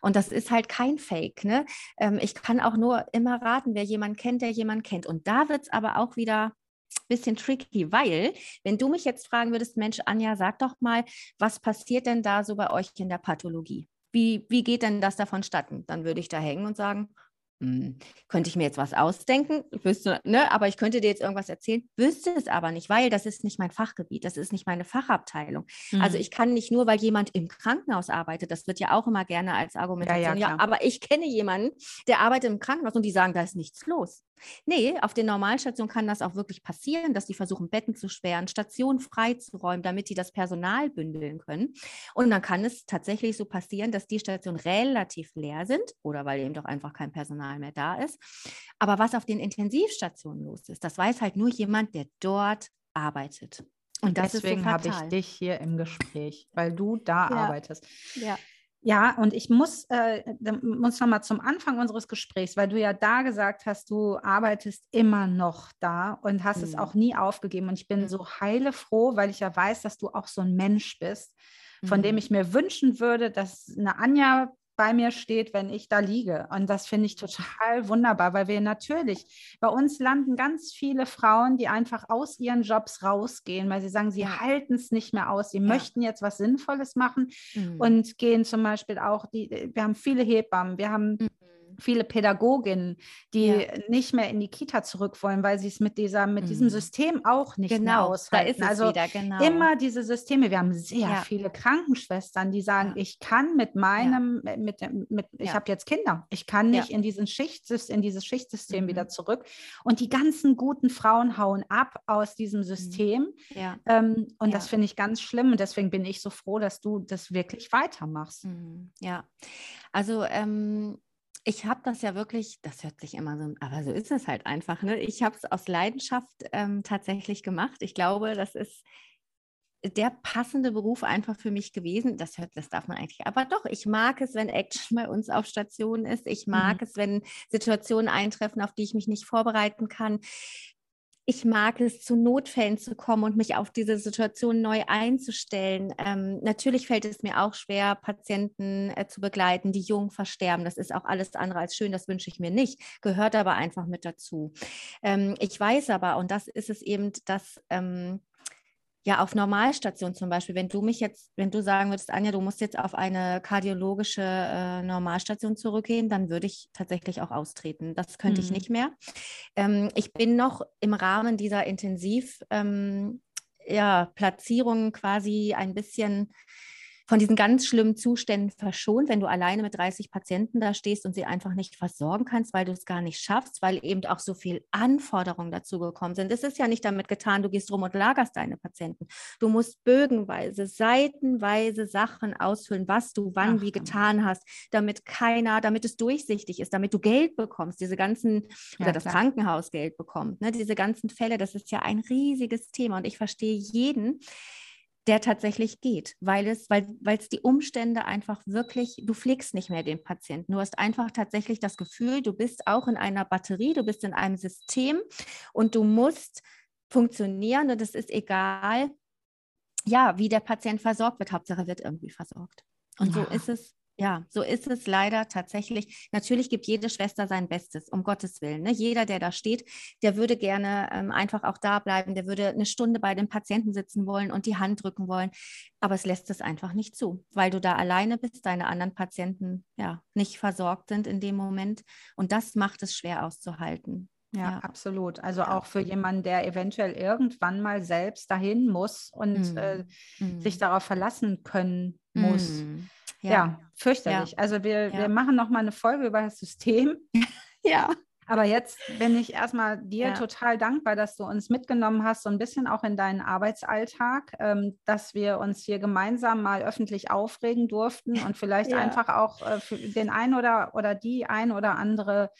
Und das ist halt kein Fake. Ne? Ähm, ich kann auch nur immer raten, wer jemanden kennt, der jemanden kennt. Und da wird es aber auch wieder ein bisschen tricky, weil wenn du mich jetzt fragen würdest, Mensch, Anja, sag doch mal, was passiert denn da so bei euch in der Pathologie? Wie, wie geht denn das davon statten? Dann würde ich da hängen und sagen, hm, könnte ich mir jetzt was ausdenken, wüsste, ne, aber ich könnte dir jetzt irgendwas erzählen, wüsste es aber nicht, weil das ist nicht mein Fachgebiet, das ist nicht meine Fachabteilung. Also mhm. Also ich kann nicht nur, weil jemand im Krankenhaus arbeitet, das wird ja auch immer gerne als Argumentation, ja, ja, ja, aber ich kenne jemanden, der arbeitet im Krankenhaus und die sagen, da ist nichts los. Nee, auf den Normalstationen kann das auch wirklich passieren, dass die versuchen, Betten zu sperren, Stationen freizuräumen, damit die das Personal bündeln können. Und dann kann es tatsächlich so passieren, dass die Stationen relativ leer sind oder weil eben doch einfach kein Personal mehr da ist. Aber was auf den Intensivstationen los ist, das weiß halt nur jemand, der dort arbeitet. Und deswegen so habe ich dich hier im Gespräch, weil du da ja. arbeitest. Ja. Ja, und ich muss, äh, muss nochmal zum Anfang unseres Gesprächs, weil du ja da gesagt hast, du arbeitest immer noch da und hast mhm. es auch nie aufgegeben. Und ich bin mhm. so heile froh, weil ich ja weiß, dass du auch so ein Mensch bist, von mhm. dem ich mir wünschen würde, dass eine Anja bei mir steht, wenn ich da liege. Und das finde ich total wunderbar, weil wir natürlich, bei uns landen ganz viele Frauen, die einfach aus ihren Jobs rausgehen, weil sie sagen, sie ja. halten es nicht mehr aus, sie ja. möchten jetzt was Sinnvolles machen mhm. und gehen zum Beispiel auch, die, wir haben viele Hebammen, wir haben mhm viele Pädagoginnen, die ja. nicht mehr in die Kita zurück wollen, weil sie es mit dieser, mit mhm. diesem System auch nicht genau, mehr aushalten. also wieder, genau. immer diese Systeme. Wir haben sehr ja. viele Krankenschwestern, die sagen, ja. ich kann mit meinem, mit, mit ich habe jetzt Kinder, ich kann nicht in diesen Schicht, in dieses Schichtsystem mhm. wieder zurück. Und die ganzen guten Frauen hauen ab aus diesem mhm. System. Ähm, und das finde ich ganz schlimm. Und deswegen bin ich so froh, dass du das wirklich weitermachst. Mhm. Ja, also ähm, ich habe das ja wirklich, das hört sich immer so, aber so ist es halt einfach. Ne? Ich habe es aus Leidenschaft ähm, tatsächlich gemacht. Ich glaube, das ist der passende Beruf einfach für mich gewesen. Das hört, das darf man eigentlich. Aber doch, ich mag es, wenn Action bei uns auf Station ist. Ich mag mhm. es, wenn Situationen eintreffen, auf die ich mich nicht vorbereiten kann ich mag es, zu Notfällen zu kommen und mich auf diese Situation neu einzustellen. Ähm, natürlich fällt es mir auch schwer, Patienten äh, zu begleiten, die jung versterben. Das ist auch alles andere als schön, das wünsche ich mir nicht, gehört aber einfach mit dazu. Ähm, ich weiß aber, und das ist es eben, dass ähm, ja, auf Normalstation zum Beispiel, wenn du mich jetzt, wenn du sagen würdest, Anja, du musst jetzt auf eine kardiologische äh, Normalstation zurückgehen, dann würde ich tatsächlich auch austreten. Das könnte mhm. ich nicht mehr. Ähm, ich bin noch im Rahmen dieser Intensiv, ähm, ja, Platzierung quasi ein bisschen von diesen ganz schlimmen Zuständen verschont, wenn du alleine mit 30 Patienten da stehst und sie einfach nicht versorgen kannst, weil du es gar nicht schaffst, weil eben auch so viel Anforderungen dazu gekommen sind. Es ist ja nicht damit getan, du gehst rum und lagerst deine Patienten. Du musst bögenweise, seitenweise Sachen ausfüllen, was du wann Ach, wie getan hast, damit keiner, damit es durchsichtig ist, damit du Geld bekommst, diese ganzen, ja, oder das klar. Krankenhaus Geld bekommt, ne, diese ganzen Fälle, das ist ja ein riesiges Thema und ich verstehe jeden, der tatsächlich geht, weil es, weil, weil es die Umstände einfach wirklich, du pflegst nicht mehr den Patienten. Du hast einfach tatsächlich das Gefühl, du bist auch in einer Batterie, du bist in einem System und du musst funktionieren und es ist egal, ja, wie der Patient versorgt wird. Hauptsache wird irgendwie versorgt. Und ja. so ist es ja, so ist es leider tatsächlich. Natürlich gibt jede Schwester sein Bestes, um Gottes Willen. Ne? Jeder, der da steht, der würde gerne ähm, einfach auch da bleiben, der würde eine Stunde bei dem Patienten sitzen wollen und die Hand drücken wollen. Aber es lässt es einfach nicht zu, weil du da alleine bist, deine anderen Patienten ja nicht versorgt sind in dem Moment. Und das macht es schwer auszuhalten. Ja, ja, absolut. Also ja. auch für jemanden, der eventuell irgendwann mal selbst dahin muss und mm. Äh, mm. sich darauf verlassen können muss. Mm. Ja, ja fürchterlich. Ja. Also wir, ja. wir machen noch mal eine Folge über das System. ja. Aber jetzt bin ich erstmal dir total dankbar, dass du uns mitgenommen hast, so ein bisschen auch in deinen Arbeitsalltag, ähm, dass wir uns hier gemeinsam mal öffentlich aufregen durften und vielleicht einfach auch äh, für den einen oder, oder die ein oder andere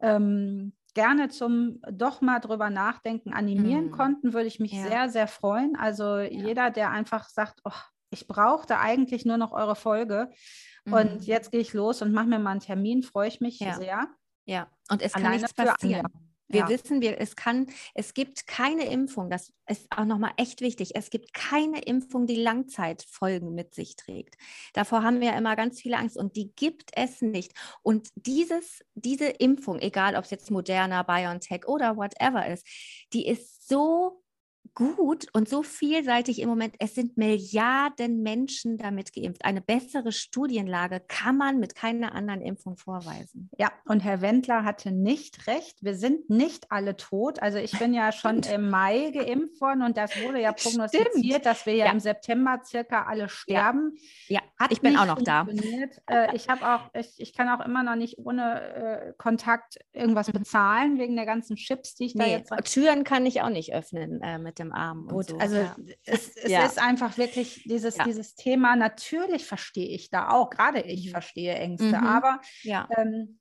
ähm, gerne zum doch mal drüber nachdenken animieren mm. konnten, würde ich mich ja. sehr, sehr freuen. Also ja. jeder, der einfach sagt, oh, ich brauchte eigentlich nur noch eure Folge. Mhm. Und jetzt gehe ich los und mache mir mal einen Termin, freue ich mich ja. sehr. Ja, und es Alleine kann nichts passieren. Wir ja. wissen, wir, es kann, es gibt keine Impfung, das ist auch nochmal echt wichtig. Es gibt keine Impfung, die Langzeitfolgen mit sich trägt. Davor haben wir ja immer ganz viele Angst und die gibt es nicht. Und dieses, diese Impfung, egal ob es jetzt Moderna, BioNTech oder whatever ist, die ist so gut und so vielseitig im Moment. Es sind Milliarden Menschen damit geimpft. Eine bessere Studienlage kann man mit keiner anderen Impfung vorweisen. Ja, und Herr Wendler hatte nicht recht. Wir sind nicht alle tot. Also ich bin ja schon im Mai geimpft worden und das wurde ja prognostiziert, Stimmt. dass wir ja, ja, im September circa alle sterben. Ja, ja. ich bin auch noch da. Äh, ich habe auch, ich, ich kann auch immer noch nicht ohne äh, Kontakt irgendwas mhm. bezahlen wegen der ganzen Chips, die ich nee, da jetzt. Türen kann ich auch nicht öffnen äh, mit dem Arm. Gut, so. also ja. es, es ja. ist einfach wirklich dieses, ja. dieses Thema, natürlich verstehe ich da auch, gerade ich mhm. verstehe Ängste, mhm. aber ähm,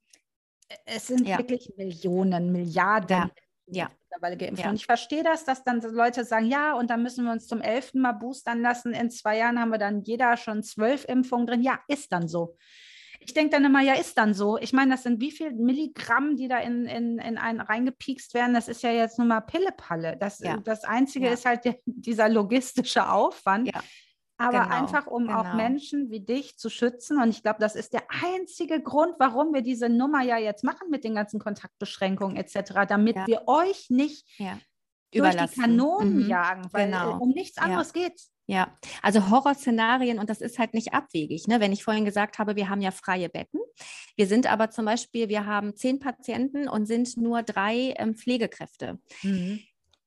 es sind wirklich Millionen, Milliarden. Ja. Mittlerweile geimpft. Und ich verstehe das, dass dann Leute sagen, ja, und dann müssen wir uns zum elften Mal boostern lassen. In zwei Jahren haben wir dann jeder schon zwölf Impfungen drin. Ja, ist dann so. Ich denke dann immer, ja, ist dann so. Ich meine, das sind wie viel Milligramm, die da in, in, in einen reingepiekst werden. Das ist ja jetzt nur mal Pillepalle. Das, ja. das Einzige ja. ist halt der, dieser logistische Aufwand. Ja. Aber genau, einfach, um genau. auch Menschen wie dich zu schützen. Und ich glaube, das ist der einzige Grund, warum wir diese Nummer ja jetzt machen mit den ganzen Kontaktbeschränkungen etc., damit wir euch nicht durch die Kanonen mhm. jagen, weil genau. um nichts anderes ja. geht's. Ja, also Horrorszenarien und das ist halt nicht abwegig. Ne? Wenn ich vorhin gesagt habe, wir haben ja freie Betten. Wir sind aber zum Beispiel, wir haben zehn Patienten und sind nur drei ähm, Pflegekräfte. Mhm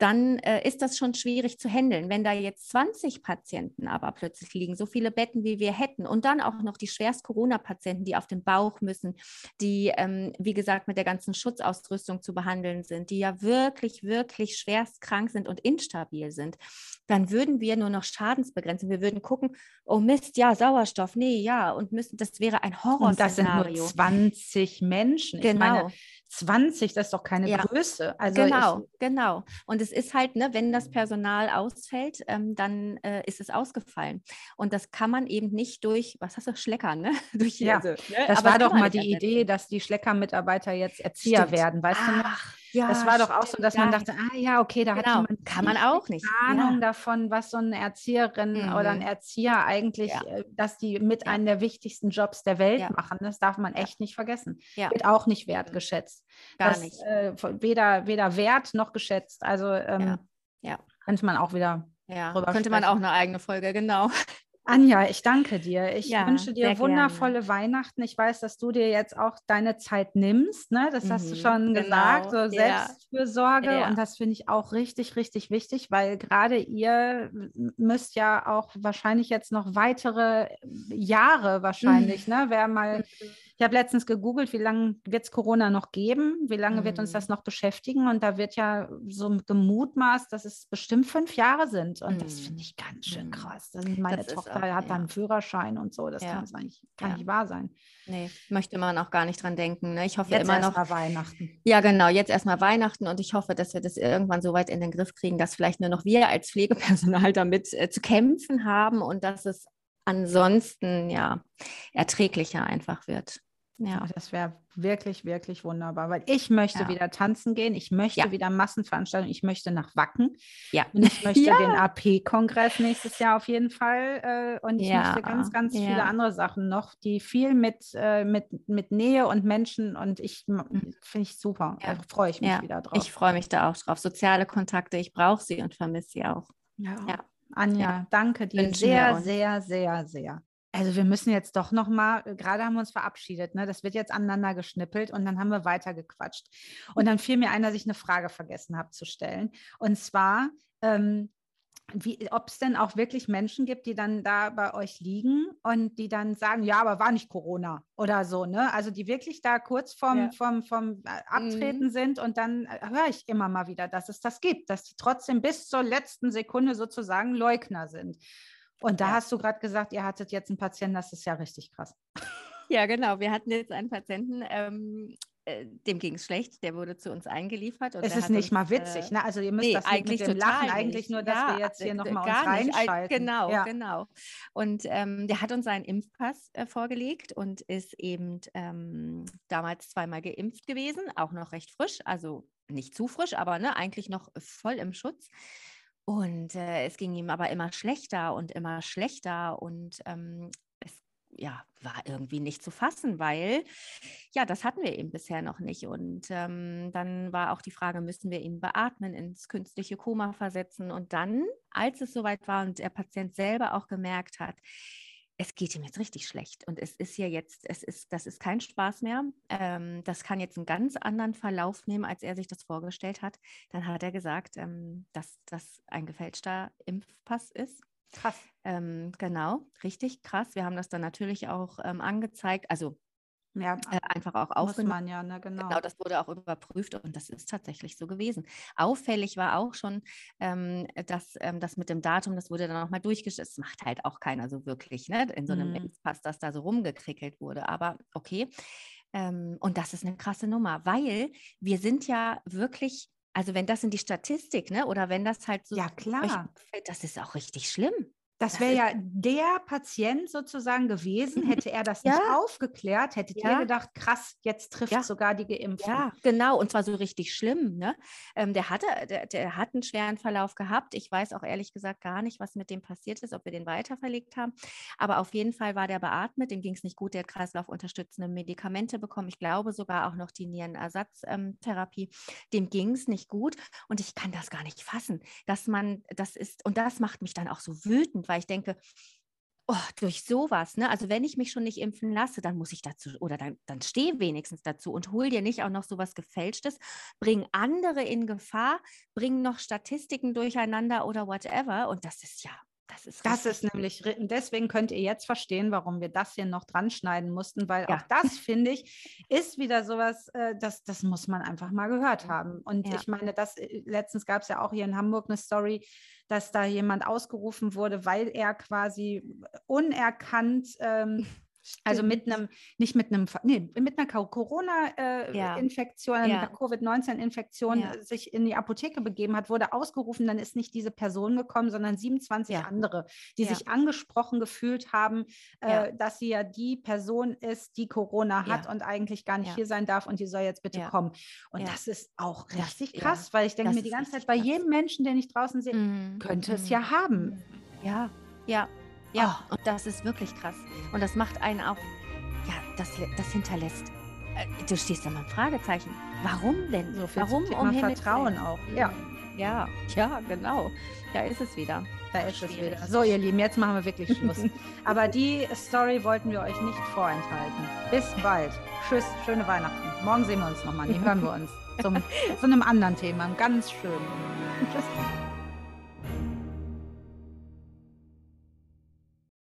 dann äh, ist das schon schwierig zu handeln. Wenn da jetzt 20 Patienten aber plötzlich liegen, so viele Betten, wie wir hätten, und dann auch noch die schwerst Corona-Patienten, die auf dem Bauch müssen, die, ähm, wie gesagt, mit der ganzen Schutzausrüstung zu behandeln sind, die ja wirklich, wirklich schwerst krank sind und instabil sind, dann würden wir nur noch Schadensbegrenzung. Wir würden gucken, oh Mist, ja, Sauerstoff, nee, ja, und müssen, das wäre ein Horror. Und das sind nur 20 Menschen. Genau. Meine, 20, das ist doch keine ja. Größe. Also genau, ich, genau. Und es ist halt, ne, wenn das Personal ausfällt, ähm, dann äh, ist es ausgefallen. Und das kann man eben nicht durch, was hast du, Schleckern, ne? durch, ja, also, ne? das Aber war doch mal die Idee, dass die Schlecker-Mitarbeiter jetzt Erzieher Stimmt. werden, weißt Ach. du noch? Ja, das war doch auch so, dass man dachte, ah ja, okay, da genau. hat man kann man auch nicht Ahnung ja. davon, was so eine Erzieherin mhm. oder ein Erzieher eigentlich, ja. Äh, dass die mit einem der wichtigsten Jobs der Welt machen. Das darf man echt nicht vergessen. Wird auch nicht wertgeschätzt. Gar das, nicht. Äh, weder, weder wert noch geschätzt. Also ähm, ja. könnte man auch wieder ja, könnte sprechen. man auch eine eigene Folge, genau. Anja, ich danke dir. Ich ja, wünsche dir wundervolle gerne. Weihnachten. Ich weiß, dass du dir jetzt auch deine Zeit nimmst. Ne? Das mhm, hast du mhm, schon genau. gesagt. So Selbstfürsorge. Ja. Und das finde ich auch richtig, richtig wichtig, weil gerade ihr müsst ja auch wahrscheinlich jetzt noch weitere Jahre wahrscheinlich, mhm. ne? Wer mal mhm. Ich habe letztens gegoogelt, wie lange wird es Corona noch geben? Wie lange mhm. wird uns das mhm. noch beschäftigen? Und da wird ja so gemutmaßt, dass es bestimmt fünf Jahre sind. Und mhm. das finde ich ganz schön mhm. krass. meine das Tochter auch, hat ja. einen Führerschein und so. Das ja. kann eigentlich kann ja. nicht wahr sein. Nee, möchte man auch gar nicht dran denken. Ne? Ich hoffe jetzt immer noch. Mal Weihnachten. Ja, genau, jetzt erstmal Weihnachten und ich hoffe, dass wir das irgendwann so weit in den Griff kriegen, dass vielleicht nur noch wir als Pflegepersonal damit äh, zu kämpfen haben und dass es ansonsten ja erträglicher einfach wird. Ja, das wäre wirklich, wirklich wunderbar, weil ich möchte ja. wieder tanzen gehen, ich möchte ja. wieder Massenveranstaltungen, ich möchte nach Wacken ja. und ich möchte ja. den AP-Kongress nächstes Jahr auf jeden Fall äh, und ich möchte ganz, ganz viele andere Sachen noch, die viel mit, äh, mit, mit Nähe und Menschen und ich mhm. finde ich super, da freue ich mich wieder drauf. Ich freue mich da auch drauf, soziale Kontakte, ich brauche sie und vermisse sie auch. Ja. Anja, danke dir sehr, sehr, sehr, sehr. Also wir müssen jetzt doch noch mal, äh, gerade haben wir uns verabschiedet, ne? das wird jetzt aneinander geschnippelt und dann haben wir weitergequatscht. Und dann fiel mir ein, dass ich eine Frage vergessen habe zu stellen. Und zwar, ähm, ob es denn auch wirklich Menschen gibt, die dann da bei euch liegen und die dann sagen, ja, aber war nicht Corona oder so, ne? Also die wirklich da kurz vorm, ja. vom, vom äh, Abtreten mhm. sind und dann äh, höre ich immer mal wieder, dass es das gibt, dass die trotzdem bis zur letzten Sekunde sozusagen Leugner sind. Und da ja. hast du gerade gesagt, ihr hattet jetzt einen Patienten, das ist ja richtig krass. Ja, genau. Wir hatten jetzt einen Patienten, ähm, äh, dem ging es schlecht, der wurde zu uns eingeliefert. es ist nicht uns, mal witzig, äh, ne? Also ihr müsst nee, das eigentlich mit dem Lachen nicht. eigentlich nur, dass ja, wir jetzt hier nochmal uns reinschalten. Genau, ja. genau. Und ähm, der hat uns seinen Impfpass äh, vorgelegt und ist eben ähm, damals zweimal geimpft gewesen, auch noch recht frisch, also nicht zu frisch, aber ne, eigentlich noch voll im Schutz. Und äh, es ging ihm aber immer schlechter und immer schlechter und ähm, ja, war irgendwie nicht zu fassen, weil ja, das hatten wir eben bisher noch nicht. Und ähm, dann war auch die Frage, müssen wir ihn beatmen, ins künstliche Koma versetzen? Und dann, als es soweit war und der Patient selber auch gemerkt hat, es geht ihm jetzt richtig schlecht und es ist ja jetzt, es ist, das ist kein Spaß mehr. Ähm, das kann jetzt einen ganz anderen Verlauf nehmen, als er sich das vorgestellt hat. Dann hat er gesagt, ähm, dass das ein gefälschter Impfpass ist. Krass. Ähm, genau, richtig krass. Wir haben das dann natürlich auch ähm, angezeigt. Also ja, äh, einfach auch aufgenommen. ja, ne, genau. genau. das wurde auch überprüft und das ist tatsächlich so gewesen. Auffällig war auch schon, ähm, dass ähm, das mit dem Datum, das wurde dann auch mal durchgestellt. Das macht halt auch keiner so wirklich, ne? In so einem mhm. Impfpass, dass da so rumgekrickelt wurde. Aber okay. Ähm, und das ist eine krasse Nummer, weil wir sind ja wirklich also wenn das in die Statistik, ne, oder wenn das halt so, ja klar, das ist auch richtig schlimm. Das wäre ja der Patient sozusagen gewesen. Hätte er das ja. nicht aufgeklärt, hättet ja. ihr gedacht, krass, jetzt trifft ja. sogar die Geimpften. Ja, genau. Und zwar so richtig schlimm. Ne? Ähm, der, hatte, der, der, hat einen schweren Verlauf gehabt. Ich weiß auch ehrlich gesagt gar nicht, was mit dem passiert ist, ob wir den weiterverlegt haben. Aber auf jeden Fall war der beatmet. Dem ging es nicht gut. Der hat kreislaufunterstützende Medikamente bekommen. Ich glaube sogar auch noch die Nierenersatztherapie. Ähm, dem ging es nicht gut. Und ich kann das gar nicht fassen, dass man, das ist, und das macht mich dann auch so wütend, weil ich denke, oh, durch sowas, ne? Also wenn ich mich schon nicht impfen lasse, dann muss ich dazu oder dann, dann stehe wenigstens dazu und hol dir nicht auch noch sowas Gefälschtes, bring andere in Gefahr, bring noch Statistiken durcheinander oder whatever. Und das ist ja das ist, das ist nämlich, deswegen könnt ihr jetzt verstehen, warum wir das hier noch dran schneiden mussten, weil ja. auch das, finde ich, ist wieder sowas, äh, das, das muss man einfach mal gehört haben. Und ja. ich meine, das, äh, letztens gab es ja auch hier in Hamburg eine Story, dass da jemand ausgerufen wurde, weil er quasi unerkannt ähm, Also mit einem, nicht mit einem, nee, mit einer Corona-Infektion, äh, ja. mit einer Covid-19-Infektion ja. Sich in die Apotheke begeben hat, wurde ausgerufen, dann ist nicht diese Person gekommen, sondern 27 ja. andere, die sich angesprochen gefühlt haben, äh, dass sie ja die Person ist, die Corona hat und eigentlich gar nicht hier sein darf und die soll jetzt bitte kommen. Und das ist auch richtig krass, weil ich denke mir die ganze Zeit, bei jedem Menschen, den ich draußen sehe, mhm. könnte es mhm. ja haben. Ja, ja, ja, oh. und das ist wirklich krass. Und das macht einen auch, ja, das, das hinterlässt. Äh, du stehst da mal ein Fragezeichen. Warum denn? So viel Warum um Vertrauen auch. Ja. Ja, ja, genau. Da ist es wieder. Da ist es wieder. So, ihr Lieben, jetzt machen wir wirklich Schluss. Aber die Story wollten wir euch nicht vorenthalten. Bis bald. Tschüss, schöne Weihnachten. Morgen sehen wir uns nochmal. Die hören wir uns zum, zu einem anderen Thema, ganz schönen. Tschüss.